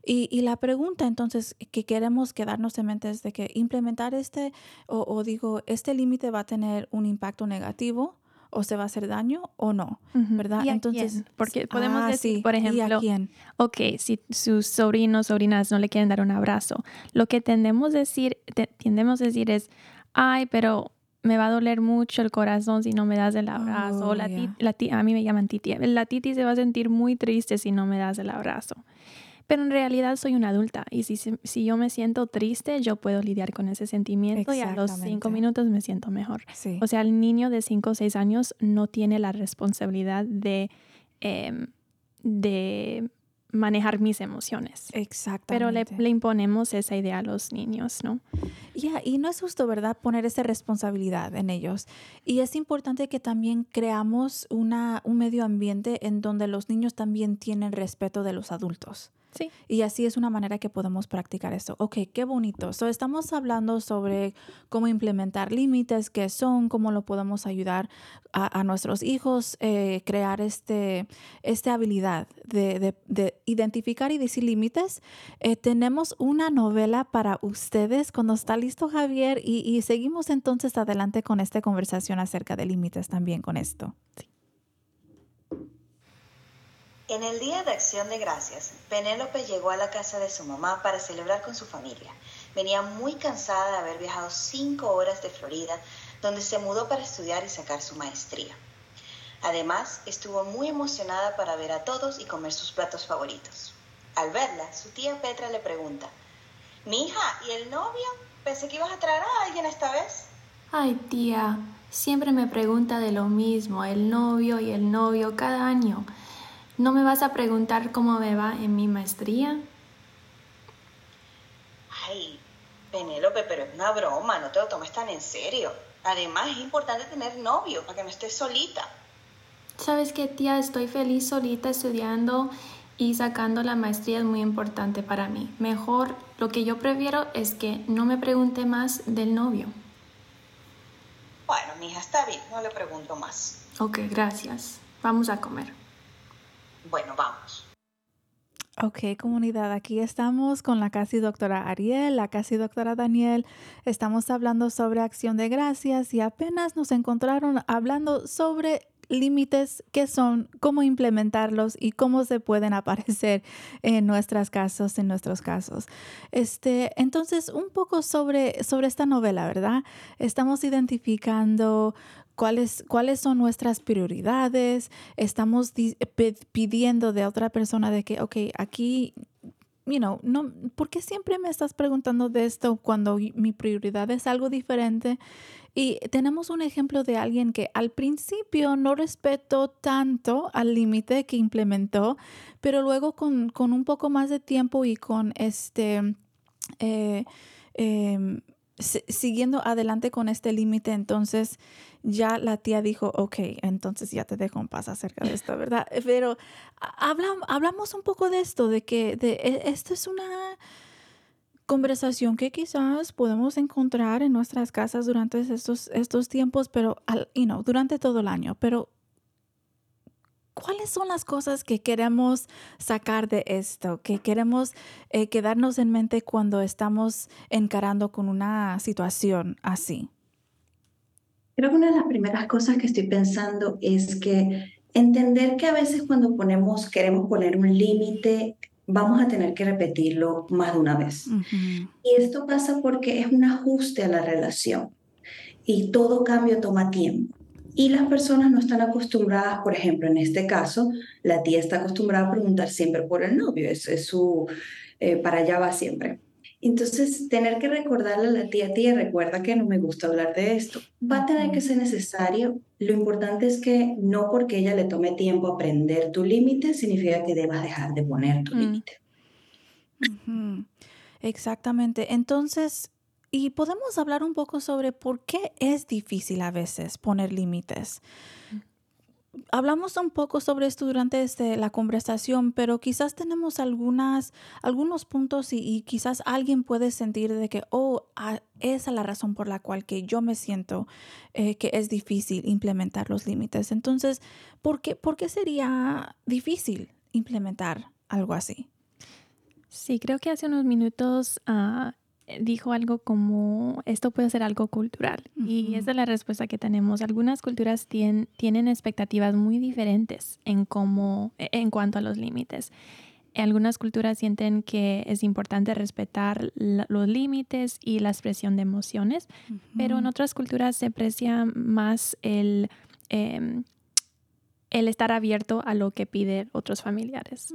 Y, y la pregunta entonces que queremos quedarnos en mente es de que implementar este, o, o digo, este límite va a tener un impacto negativo o se va a hacer daño o no. ¿verdad? ¿Y a Entonces, quién? porque podemos ah, decir, sí, por ¿y a ejemplo, quién? ok, si sus sobrinos, sobrinas no le quieren dar un abrazo, lo que tendemos a decir, te- tendemos a decir es, ay, pero me va a doler mucho el corazón si no me das el abrazo. Oh, o la ti- la ti- a mí me llaman titi. La titi se va a sentir muy triste si no me das el abrazo. Pero en realidad soy una adulta y si, si yo me siento triste, yo puedo lidiar con ese sentimiento y a los cinco minutos me siento mejor. Sí. O sea, el niño de 5 o 6 años no tiene la responsabilidad de, em, de manejar mis emociones. Exactamente. Pero le, le imponemos esa idea a los niños, ¿no? Ya, y no es justo, ¿verdad? Poner esa responsabilidad en ellos. Y es importante que también creamos una, un medio ambiente en donde los niños también tienen respeto de los adultos. Sí. Y así es una manera que podemos practicar esto. Ok, qué bonito. So, estamos hablando sobre cómo implementar límites, qué son, cómo lo podemos ayudar a, a nuestros hijos, eh, crear este, esta habilidad de, de- de identificar y decir límites. Eh, tenemos una novela para ustedes cuando está listo Javier y, y seguimos entonces adelante con esta conversación acerca de límites también con esto. En el Día de Acción de Gracias, Penélope llegó a la casa de su mamá para celebrar con su familia. Venía muy cansada de haber viajado cinco horas de Florida, donde se mudó para estudiar y sacar su maestría. Además, estuvo muy emocionada para ver a todos y comer sus platos favoritos. Al verla, su tía Petra le pregunta, Mi hija, ¿y el novio? Pensé que ibas a traer a alguien esta vez. Ay, tía, siempre me pregunta de lo mismo, el novio y el novio cada año. ¿No me vas a preguntar cómo me va en mi maestría? Ay, Penélope, pero es una broma, no te lo tomes tan en serio. Además, es importante tener novio para que no estés solita. ¿Sabes qué, tía? Estoy feliz solita estudiando y sacando la maestría es muy importante para mí. Mejor, lo que yo prefiero es que no me pregunte más del novio. Bueno, mija, está bien, no le pregunto más. Ok, gracias. Vamos a comer. Bueno, vamos. Ok, comunidad, aquí estamos con la casi doctora Ariel, la casi doctora Daniel. Estamos hablando sobre acción de gracias y apenas nos encontraron hablando sobre límites, qué son, cómo implementarlos y cómo se pueden aparecer en nuestras casos, en nuestros casos. Este, entonces, un poco sobre, sobre esta novela, ¿verdad? Estamos identificando cuáles, cuáles son nuestras prioridades, estamos pidiendo de otra persona de que, ok, aquí, you know, no, ¿por qué siempre me estás preguntando de esto cuando mi prioridad es algo diferente? Y tenemos un ejemplo de alguien que al principio no respetó tanto al límite que implementó, pero luego con, con un poco más de tiempo y con este... eh, em, siguiendo adelante con este límite, entonces ya la tía dijo, ok, entonces ya te dejo en paz acerca de esto, ¿verdad? Pero ha- hablam- hablamos un poco de esto, de que de, e- esto es una conversación que quizás podemos encontrar en nuestras casas durante estos, estos tiempos, pero, al, you know, durante todo el año, pero ¿cuáles son las cosas que queremos sacar de esto, que queremos eh, quedarnos en mente cuando estamos encarando con una situación así? Creo que una de las primeras cosas que estoy pensando es que entender que a veces cuando ponemos, queremos poner un límite, vamos a tener que repetirlo más de una vez. Ujú. Y esto pasa porque es un ajuste a la relación y todo cambio toma tiempo. Y las personas no están acostumbradas, por ejemplo, en este caso, la tía está acostumbrada a preguntar siempre por el novio, es, es su, eh, para allá va siempre. Entonces, tener que recordarle a la tía, tía, recuerda que no me gusta hablar de esto, va a tener que ser necesario. Lo importante es que no porque ella le tome tiempo aprender tu límite, significa que debas dejar de poner tu Mm. límite. Ujú, Exactamente. Entonces, y podemos hablar un poco sobre por qué es difícil a veces poner límites. Hablamos un poco sobre esto durante este, la conversación, pero quizás tenemos algunas, algunos puntos y, y quizás alguien puede sentir de que, oh, ah, esa es la razón por la cual que yo me siento eh, que es difícil implementar los límites. Entonces, ¿por qué, ¿por qué sería difícil implementar algo así? Sí, creo que hace unos minutos ah, dijo algo como esto puede ser algo cultural y esa es la respuesta que tenemos. Algunas culturas tienen expectativas muy diferentes en cómo, e, en cuanto a los límites. Algunas culturas sienten que es importante respetar los límites y la expresión de emociones, pero en otras culturas se aprecia más el, em, el estar abierto a lo que piden otros familiares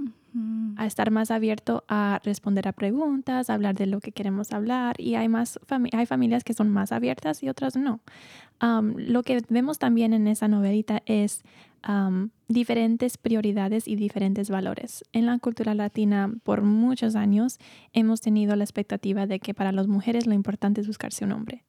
a estar más abierto a responder a preguntas, a hablar de lo que queremos hablar y hay, más hay familias que son más abiertas y otras no. lo que vemos también en esa novelita es diferentes prioridades y diferentes valores. En la cultura latina, por muchos años, hemos tenido la expectativa de que para las mujeres lo importante es buscarse un hombre.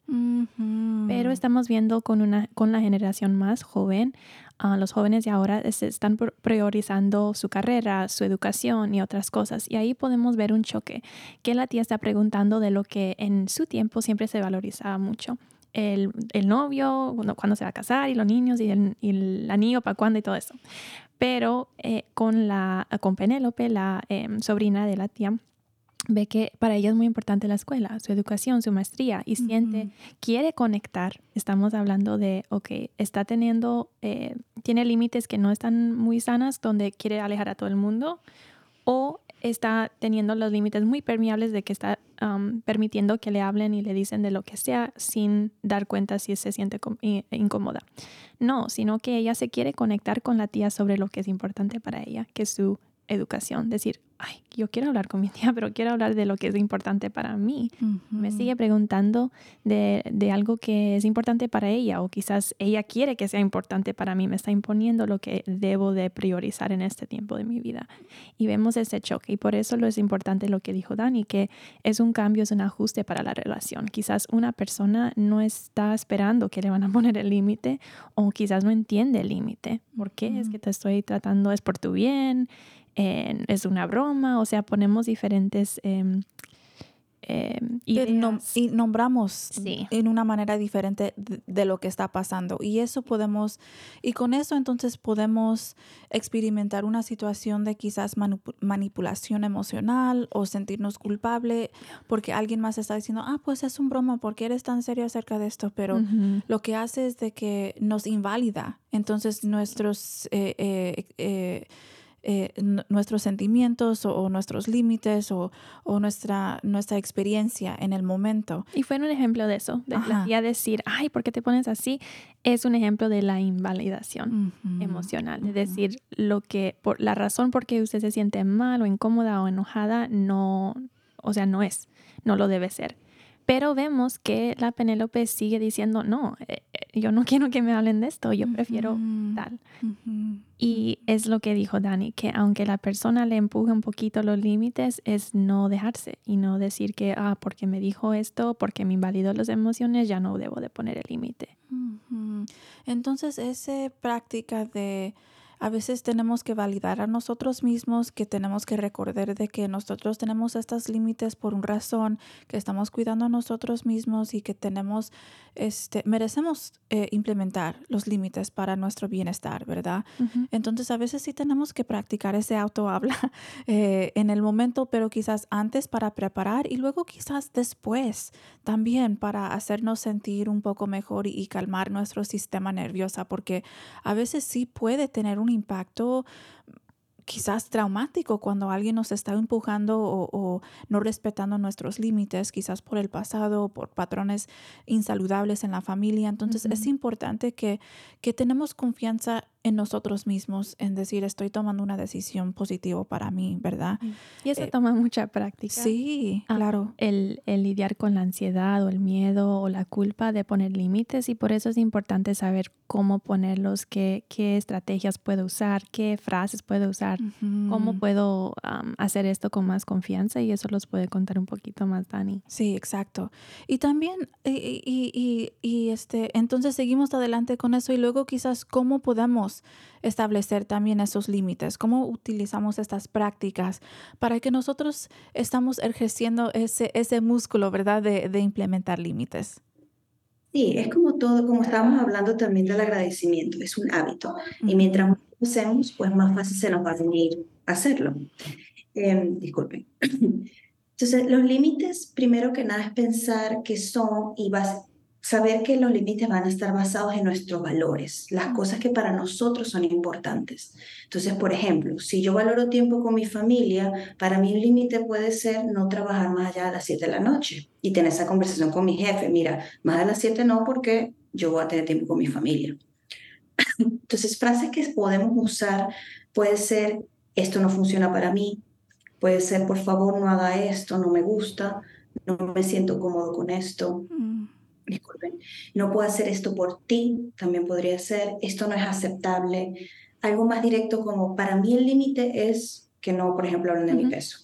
Pero estamos viendo con, una, con la generación más joven, uh, los jóvenes de ahora están priorizando su carrera, su educación y otras cosas. Y ahí podemos ver un choque, que la tía está preguntando de lo que en su tiempo siempre se valorizaba mucho el, el novio, cuando, se va a casar y los niños y el, y el anillo para cuándo y todo eso. Pero eh, con, la, con Penélope, la em, sobrina de la tía, ve que para ella es muy importante la escuela, su educación, su maestría y siente, quiere conectar. Estamos hablando de, ok, está teniendo, eh, tiene límites que no están muy sanas donde quiere alejar a todo el mundo o está teniendo los límites muy permeables de que está permitiendo que le hablen y le dicen de lo que sea sin dar cuenta si se siente incómoda. No, sino que ella se quiere conectar con la tía sobre lo que es importante para ella, que es su educación. Decir, ay, yo quiero hablar con mi tía, pero quiero hablar de lo que es importante para mí. Me sigue preguntando de, de, algo que es importante para ella o quizás ella quiere que sea importante para mí, me está imponiendo lo que debo de priorizar en este tiempo de mi vida. Y vemos ese choque y por eso lo es importante lo que dijo Dani, que es un cambio, es un ajuste para la relación. Quizás una persona no está esperando que le van a poner el límite o quizás no entiende el límite. ¿Por qué? Es que te estoy tratando, es por tu bien es una broma, o sea, ponemos diferentes eh, y nombramos en una manera diferente de, lo que está pasando. Y eso podemos, y con eso entonces podemos experimentar una situación de quizás manipulación emocional o sentirnos culpable porque alguien más está diciendo, ah, pues es un broma, porque eres tan serio acerca de esto? Pero lo que hace es de que nos invalida. Entonces nuestros... Eh, eh, eh nuestros sentimientos o, nuestros límites o, nuestra, nuestra experiencia en el momento. Y fue un ejemplo de eso, de la decir, ay, ¿por qué te pones así? Es un ejemplo de la invalidación emocional, de decir lo que, por la razón por qué usted se siente mal o incómoda o enojada, no, o sea, no es, no lo debe ser. Pero vemos que la Penélope sigue diciendo, no, eh, eh, yo no quiero que me hablen de esto, yo prefiero tal. Y es lo que dijo Dani, que aunque la persona le empuje un poquito los límites, es no dejarse y no decir que, ah, porque me dijo esto, porque me invalidó las emociones, ya no debo de poner el límite. Entonces, esa práctica de a veces tenemos que validar a nosotros mismos, que tenemos que recordar de que nosotros tenemos estos límites por una razón, que estamos cuidando a nosotros mismos y que tenemos, este, merecemos eh, implementar los límites para nuestro bienestar, ¿verdad? Entonces a veces sí tenemos que practicar ese autohabla eh, en el momento, pero quizás antes para preparar y luego quizás después también para hacernos sentir un poco mejor y, y calmar nuestro sistema nervioso, porque a veces sí puede tener un impacto quizás traumático cuando alguien nos está empujando o, no respetando nuestros límites, quizás por el pasado, por patrones insaludables en la familia. Entonces es importante que, que tenemos confianza en nosotros mismos, en decir, estoy tomando una decisión positiva para mí, ¿verdad? Y eso eh, toma mucha práctica. Sí, ah, claro. El, el, lidiar con la ansiedad o el miedo o la culpa de poner límites y por eso es importante saber cómo ponerlos, qué, qué estrategias puedo usar, qué frases puedo usar, cómo puedo hacer esto con más confianza y eso los puede contar un poquito más Dani. Sí, exacto. Y también, y, y, y este, entonces seguimos adelante con eso y luego quizás cómo podemos establecer también esos límites? ¿Cómo utilizamos estas prácticas para que nosotros estamos ejerciendo ese, ese músculo, ¿verdad?, de, de implementar límites. Sí, es como todo, como estábamos hablando también del agradecimiento, es un hábito. Y mientras más lo hacemos, pues más fácil se nos va a venir hacerlo. Em, disculpen. Entonces, los límites, primero que nada, es pensar que son y vas, saber que los límites van a estar basados en nuestros valores, las cosas que para nosotros son importantes. Entonces, por ejemplo, si yo valoro tiempo con mi familia, para mí un límite puede ser no trabajar más allá de las 7 de la noche y tener esa conversación con mi jefe. Mira, más de las 7 no porque yo voy a tener tiempo con mi familia. Entonces, frases que podemos usar puede ser, esto no funciona para mí, puede ser, por favor, no haga esto, no me gusta, no me siento cómodo con esto. Mm. Disculpen, no puedo hacer esto por ti, también podría ser, esto no es aceptable. Algo más directo como, para mí el límite es que no, por ejemplo, hablen de mi peso.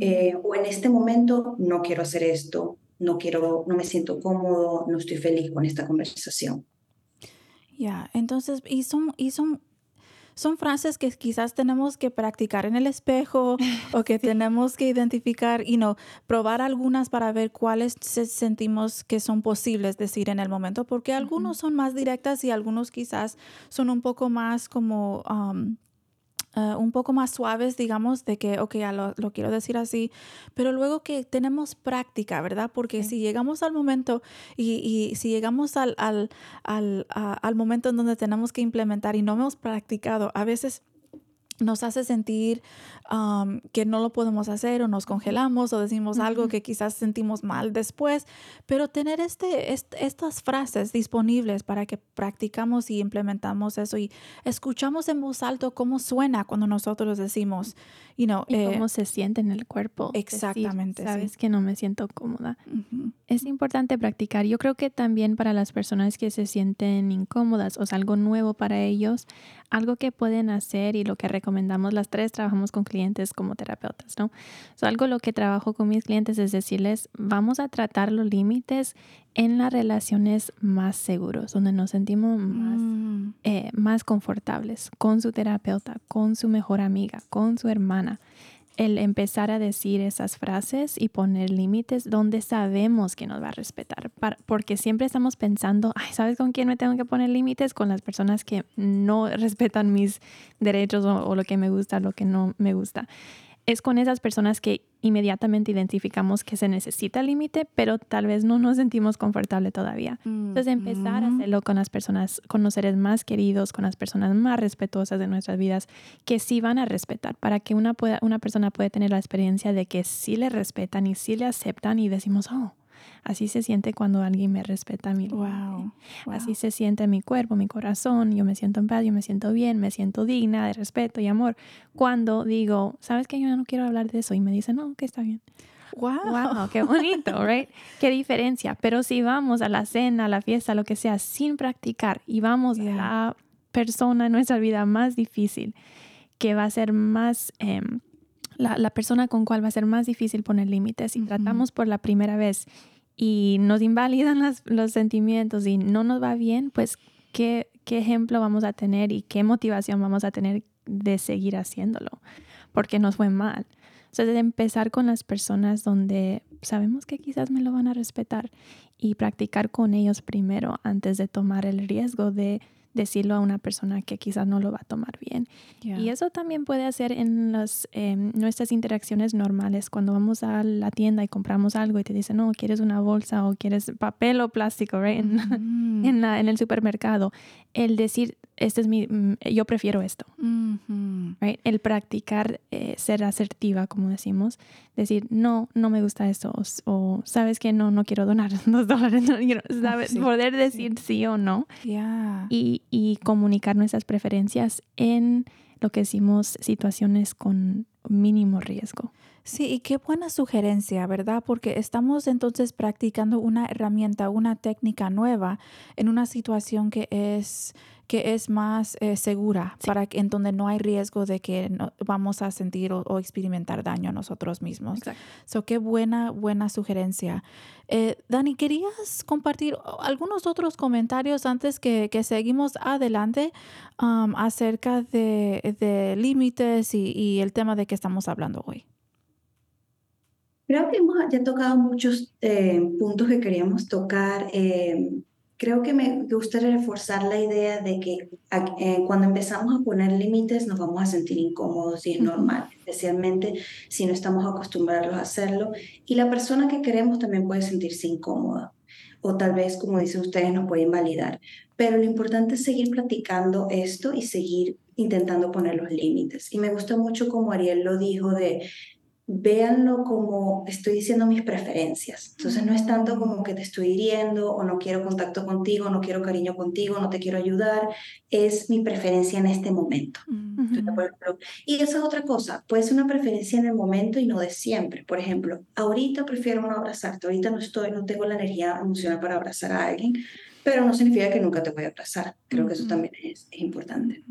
Eh, o en este momento no quiero hacer esto, no quiero, no me siento cómodo, no estoy feliz con esta conversación. Ya, entonces, y son, y son, son frases que quizás tenemos que practicar en el espejo o que tenemos que identificar y no probar algunas para ver cuáles sentimos que son posibles decir en el momento, porque algunos son más directas y algunos quizás son un poco más como eh, un poco más suaves, digamos, de que, ok, ya lo, quiero decir así, pero luego que tenemos práctica, ¿verdad? Porque si llegamos al momento y, si llegamos al, al, al, al momento en donde tenemos que implementar y no hemos practicado, a veces nos hace sentir que no lo podemos hacer o nos congelamos o decimos algo que quizás sentimos mal después, pero tener este, estas frases disponibles para que practicamos y implementamos eso y escuchamos en voz alta cómo suena cuando nosotros decimos, you know, y cómo eh, se siente en el cuerpo. Exactamente. Sabes que no me siento cómoda. Es importante practicar. Yo creo que también para las personas que se sienten incómodas o es algo nuevo para ellos, algo que pueden hacer y lo que recomendamos las tres, trabajamos con clientes como terapeutas, ¿no? So, algo lo que trabajo con mis clientes es decirles, vamos a tratar los límites en las relaciones más seguros, donde nos sentimos más, mm. eh, más confortables con su terapeuta, con su mejor amiga, con su hermana el empezar a decir esas frases y poner límites donde sabemos que nos va a respetar, porque siempre estamos pensando, ay, ¿sabes con quién me tengo que poner límites? Con las personas que no respetan mis derechos o, o lo que me gusta, lo que no me gusta es con esas personas que inmediatamente identificamos que se necesita límite, pero tal vez no nos sentimos confortable todavía. Entonces, empezar a hacerlo con las personas, con los seres más queridos, con las personas más respetuosas de nuestras vidas, que sí van a respetar, para que una, pueda, una persona pueda tener la experiencia de que sí le respetan y sí le aceptan y decimos, oh, Así se siente cuando alguien me respeta a mí. Wow, Así se siente mi cuerpo, mi corazón. Yo me siento en paz, yo me siento bien, me siento digna de respeto y amor. Cuando digo, ¿sabes que Yo no quiero hablar de eso. Y me dicen, no, que está bien. Wow. wow, qué bonito, right? Qué diferencia. Pero si vamos a la cena, a la fiesta, lo que sea, sin practicar y vamos a la persona en nuestra vida más difícil, que va a ser más, em, la, persona con cual va a ser más difícil poner límites. Y tratamos por la primera vez y nos invalidan los sentimientos y no nos va bien, pues ¿qué, qué ejemplo vamos a tener y qué motivación vamos a tener de seguir haciéndolo, porque nos fue mal. Entonces, de empezar con las personas donde sabemos que quizás me lo van a respetar y practicar con ellos primero antes de tomar el riesgo de decirlo a una persona que quizás no lo va a tomar bien. Y eso también puede hacer en las, em, nuestras interacciones normales, cuando vamos a la tienda y compramos algo y te dicen, no, quieres una bolsa o quieres papel o plástico, right? en, en, en el supermercado. El decir, este es mi, mm, yo prefiero esto. El practicar eh, ser asertiva, como decimos, decir, no, no me gusta esto, o, sabes que no, no quiero donar dos dólares, ¿sabes? poder decir sí, o no y, y comunicar nuestras preferencias en lo que decimos situaciones con mínimo riesgo. Sí, y qué buena sugerencia, ¿verdad? Porque estamos entonces practicando una herramienta, una técnica nueva en una situación que es que es más eh, segura para que en donde no hay riesgo de que no, vamos a sentir o, experimentar daño a nosotros mismos. Exacto. So, qué buena, buena sugerencia. Eh, Dani, ¿querías compartir algunos otros comentarios antes que, que seguimos adelante um, acerca de, de límites y, y, el tema de que estamos hablando hoy? Creo que hemos ya tocado muchos eh, puntos que queríamos tocar creo que me gustaría reforzar la idea de que eh, cuando empezamos a poner límites nos vamos a sentir incómodos y es normal, especialmente si no estamos acostumbrados a hacerlo. Y la persona que queremos también puede sentirse incómoda o tal vez, como dicen ustedes, nos puede invalidar. Pero lo importante es seguir platicando esto y seguir intentando poner los límites. Y me gusta mucho como Ariel lo dijo de véanlo como estoy diciendo mis preferencias. Entonces no es tanto como que te estoy hiriendo o no quiero contacto contigo, no quiero cariño contigo, no te quiero ayudar, es mi preferencia en este momento. Y esa es otra cosa, puede ser una preferencia en el momento y no de siempre. Por ejemplo, ahorita prefiero no abrazarte, ahorita no estoy, no tengo la energía emocional para abrazar a alguien, pero no significa que nunca te voy a abrazar. Creo que eso también es, es importante.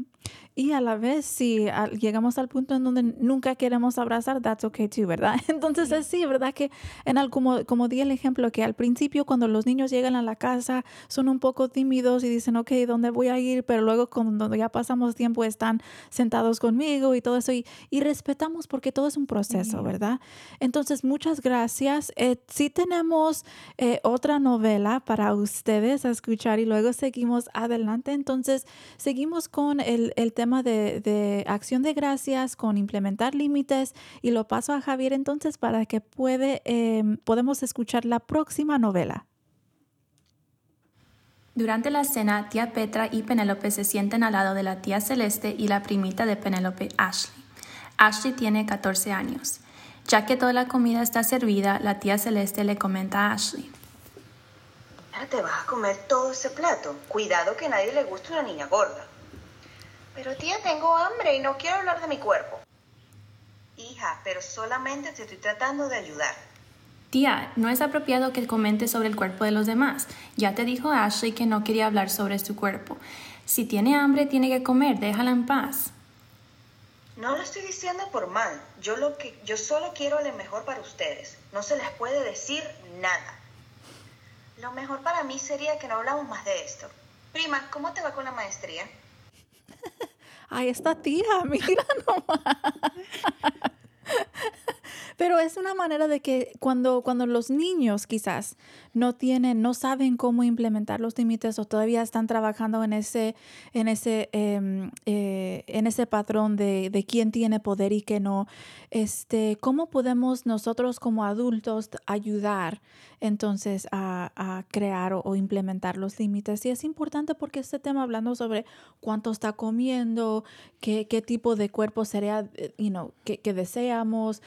Y a la vez, si llegamos al punto en donde nunca queremos abrazar, that's okay too, ¿verdad? Entonces, es sí, ¿verdad? Que en algo, como, como di el ejemplo, que al principio cuando los niños llegan a la casa son un poco tímidos y dicen, ok, ¿dónde voy a ir? Pero luego cuando ya pasamos tiempo están sentados conmigo y todo eso y, y respetamos porque todo es un proceso, ¿verdad? Entonces, muchas gracias. Eh, sí tenemos eh, otra novela para ustedes a escuchar y luego seguimos adelante. Entonces, seguimos con el, el tema de, acción de gracias, con implementar límites y lo paso a Javier entonces para que puede, em, podemos escuchar la próxima novela. Durante la cena, tía Petra y Penélope se sienten al lado de la tía Celeste y la primita de Penélope, Ashley. Ashley tiene 14 años. Ya que toda la comida está servida, la tía Celeste le comenta a Ashley. ¿Te vas a comer todo ese plato? Cuidado que nadie le guste una niña gorda. Pero tía, tengo hambre y no quiero hablar de mi cuerpo. Hija, pero solamente te estoy tratando de ayudar. Tía, no es apropiado que comentes sobre el cuerpo de los demás. Ya te dijo Ashley que no quería hablar sobre su cuerpo. Si tiene hambre, tiene que comer, déjala en paz. No lo estoy diciendo por mal. Yo, lo que, yo solo quiero lo mejor para ustedes. No se les puede decir nada. Lo mejor para mí sería que no hablamos más de esto. Prima, ¿cómo te va con la maestría? Ay, esta tía, mira nomás. Pero es una manera de que cuando, cuando los niños quizás no tienen, no saben cómo implementar los límites o todavía están trabajando en ese, en ese, em, eh, en ese patrón de, de, quién tiene poder y qué no, este, ¿cómo podemos nosotros como adultos ayudar entonces a, a crear o, implementar los límites? Y es importante porque este tema hablando sobre cuánto está comiendo, qué, qué tipo de cuerpo sería, eh, you know, que, que deseamos.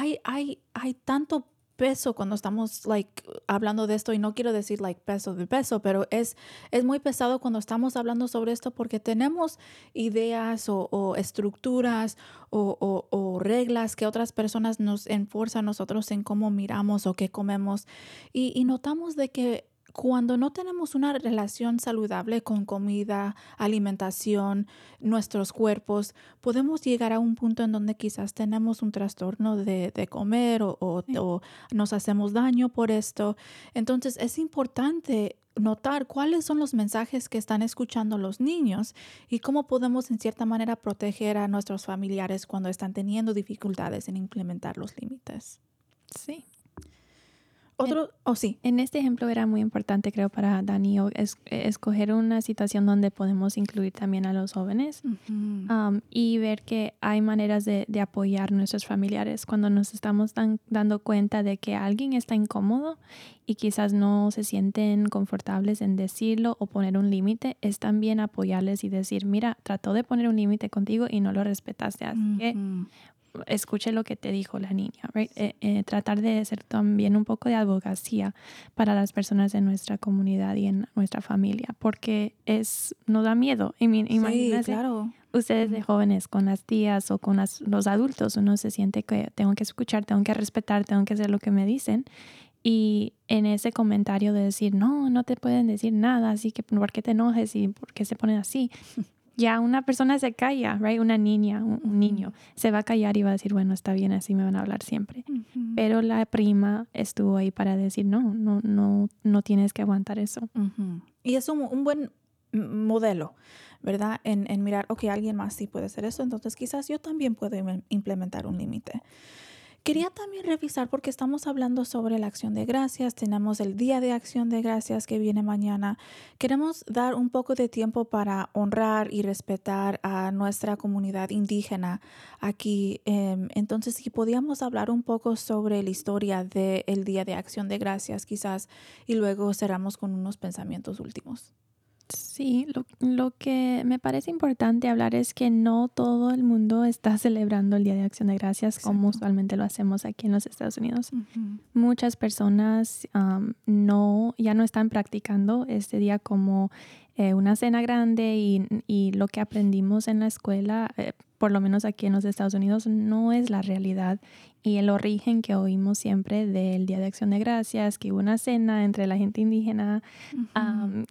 Hay, hay, hay tanto peso cuando estamos like hablando de esto y no quiero decir like peso de peso, pero es, es muy pesado cuando estamos hablando sobre esto porque tenemos ideas o, estructuras o, o, reglas que otras personas nos enforzan a nosotros en cómo miramos o qué comemos y notamos de que cuando no tenemos una relación saludable con comida, alimentación, nuestros cuerpos, podemos llegar a un punto en donde quizás tenemos un trastorno de, comer o, o, nos hacemos daño por esto. Entonces es importante notar cuáles son los mensajes que están escuchando los niños y cómo podemos en cierta manera proteger a nuestros familiares cuando están teniendo dificultades en implementar los límites. Sí. Otro, oh, sí. En este ejemplo era muy importante, creo, para Dani escoger una situación donde podemos incluir también a los jóvenes um, y ver que hay maneras de, apoyar a nuestros familiares. Cuando nos estamos dando cuenta de que alguien está incómodo y quizás no se sienten confortables en decirlo o poner un límite, es también apoyarles y decir, mira, trató de poner un límite contigo y no lo respetaste, así que escuche lo que te dijo la niña, eh, eh, tratar de ser también un poco de abogacía para las personas de nuestra comunidad y en nuestra familia, porque es, nos da miedo. Imagínense, claro. ustedes de jóvenes con las tías o con los adultos, uno se siente que tengo que escuchar, tengo que respetar, tengo que hacer lo que me dicen. Y en ese comentario de decir, no, no te pueden decir nada, así que ¿por qué te enojes y por qué se ponen así? ya una persona se calla, right? Una niña, un, niño, se va a callar y va a decir, bueno, está bien, así me van a hablar siempre. Pero la prima estuvo ahí para decir, no, no, no, no tienes que aguantar eso. Y es un, un, buen modelo, ¿verdad? En, en mirar, ok, alguien más sí puede hacer eso, entonces quizás yo también puedo implementar un límite. Quería también revisar porque estamos hablando sobre la acción de gracias, tenemos el día de acción de gracias que viene mañana. Queremos dar un poco de tiempo para honrar y respetar a nuestra comunidad indígena aquí. Em, entonces, si podíamos hablar un poco sobre la historia del día de acción de gracias quizás y luego cerramos con unos pensamientos últimos. Sí, lo, lo, que me parece importante hablar es que no todo el mundo está celebrando el Día de Acción de Gracias como usualmente lo hacemos aquí en los Estados Unidos. Muchas personas no, ya no están practicando este día como eh, una cena grande y, y, lo que aprendimos en la escuela, eh, por lo menos aquí en los Estados Unidos, no es la realidad y el origen que oímos siempre del Día de Acción de Gracias, que hubo una cena entre la gente indígena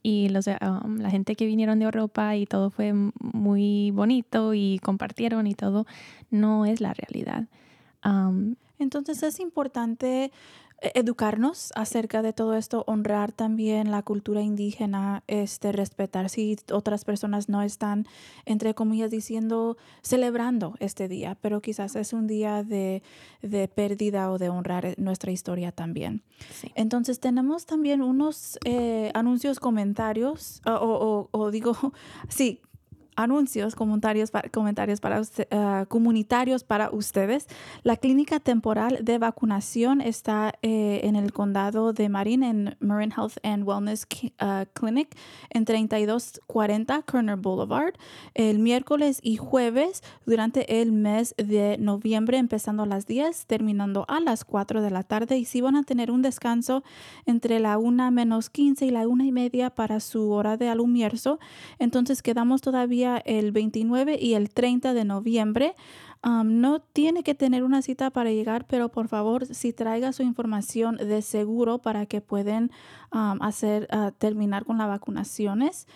y los, la gente que vinieron de Europa y todo fue muy bonito y compartieron y todo, no es la realidad. Entonces es importante educarnos acerca de todo esto, honrar también la cultura indígena, este, respetar si otras personas no están, entre comillas, diciendo, celebrando este día, pero quizás es un día de, de pérdida o de honrar nuestra historia también. Entonces tenemos también unos eh, anuncios, comentarios, o, o, o digo, sí, anuncios, comentarios, comentarios para uh, comunitarios para ustedes. La clínica temporal de vacunación está eh, en el condado de Marin, en Marin Health and Wellness uh, Clinic, en 3240 Kerner Boulevard, el miércoles y jueves durante el mes de noviembre, empezando a las 10, terminando a las 4 de la tarde. Y si van a tener un descanso entre la 1 menos 15 y la 1 y media para su hora de almuerzo, entonces quedamos todavía el 29 y el 30 de noviembre. no tiene que tener una cita para llegar, pero por favor, si traiga su información de seguro para que puedan hacer ah, terminar con las vacunaciones.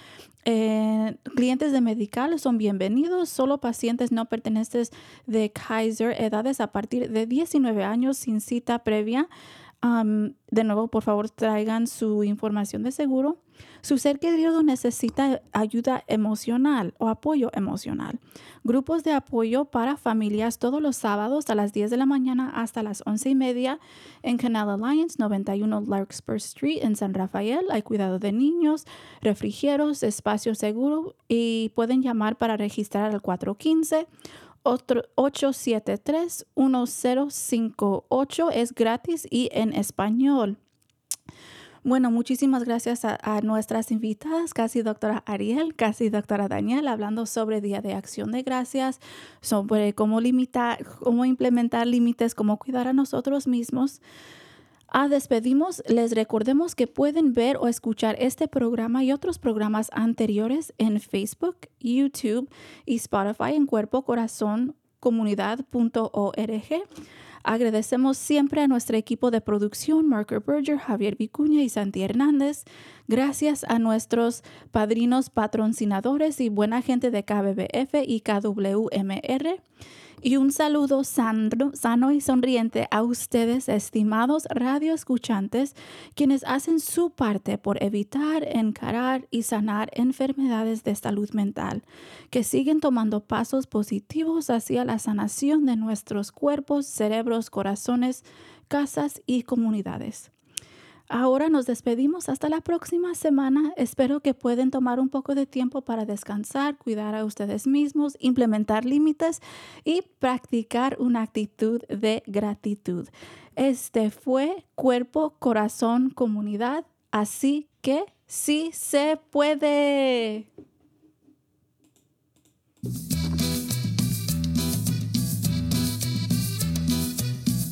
Eh, clientes de medical son bienvenidos, solo pacientes no pertenecientes de Kaiser, edades a partir de 19 años sin cita previa. de nuevo, por favor, traigan su información de seguro. Su ser querido necesita ayuda emocional o apoyo emocional. Grupos de apoyo para familias todos los sábados a las 10 de la mañana hasta las 11 y media en Canal Alliance 91 Larkspur Street en San Rafael. Hay cuidado de niños, refrigerios, espacio seguro y pueden llamar para registrar al 415 873-1058 es gratis y en español. Bueno, muchísimas gracias a, nuestras invitadas, casi doctora Ariel, casi doctora Daniel, hablando sobre Día de Acción de Gracias, sobre cómo limitar, cómo implementar límites, cómo cuidar a nosotros mismos. Ah, despedimos, les recordemos que pueden ver o escuchar este programa y otros programas anteriores en Facebook, YouTube y Spotify en cuerpo corazón comunidad.org. Agradecemos siempre a nuestro equipo de producción, Marker Berger, Javier Vicuña y Santi Hernández. Gracias a nuestros padrinos patrocinadores y buena gente de KBBF y KWMR. Y un saludo sano y sonriente a ustedes, estimados radioescuchantes, quienes hacen su parte por evitar, encarar y sanar enfermedades de salud mental, que siguen tomando pasos positivos hacia la sanación de nuestros cuerpos, cerebros, corazones, casas y comunidades. Ahora nos despedimos hasta la próxima semana. Espero que puedan tomar un poco de tiempo para descansar, cuidar a ustedes mismos, implementar límites y practicar una actitud de gratitud. Este fue Cuerpo, Corazón, Comunidad. Así que sí se puede.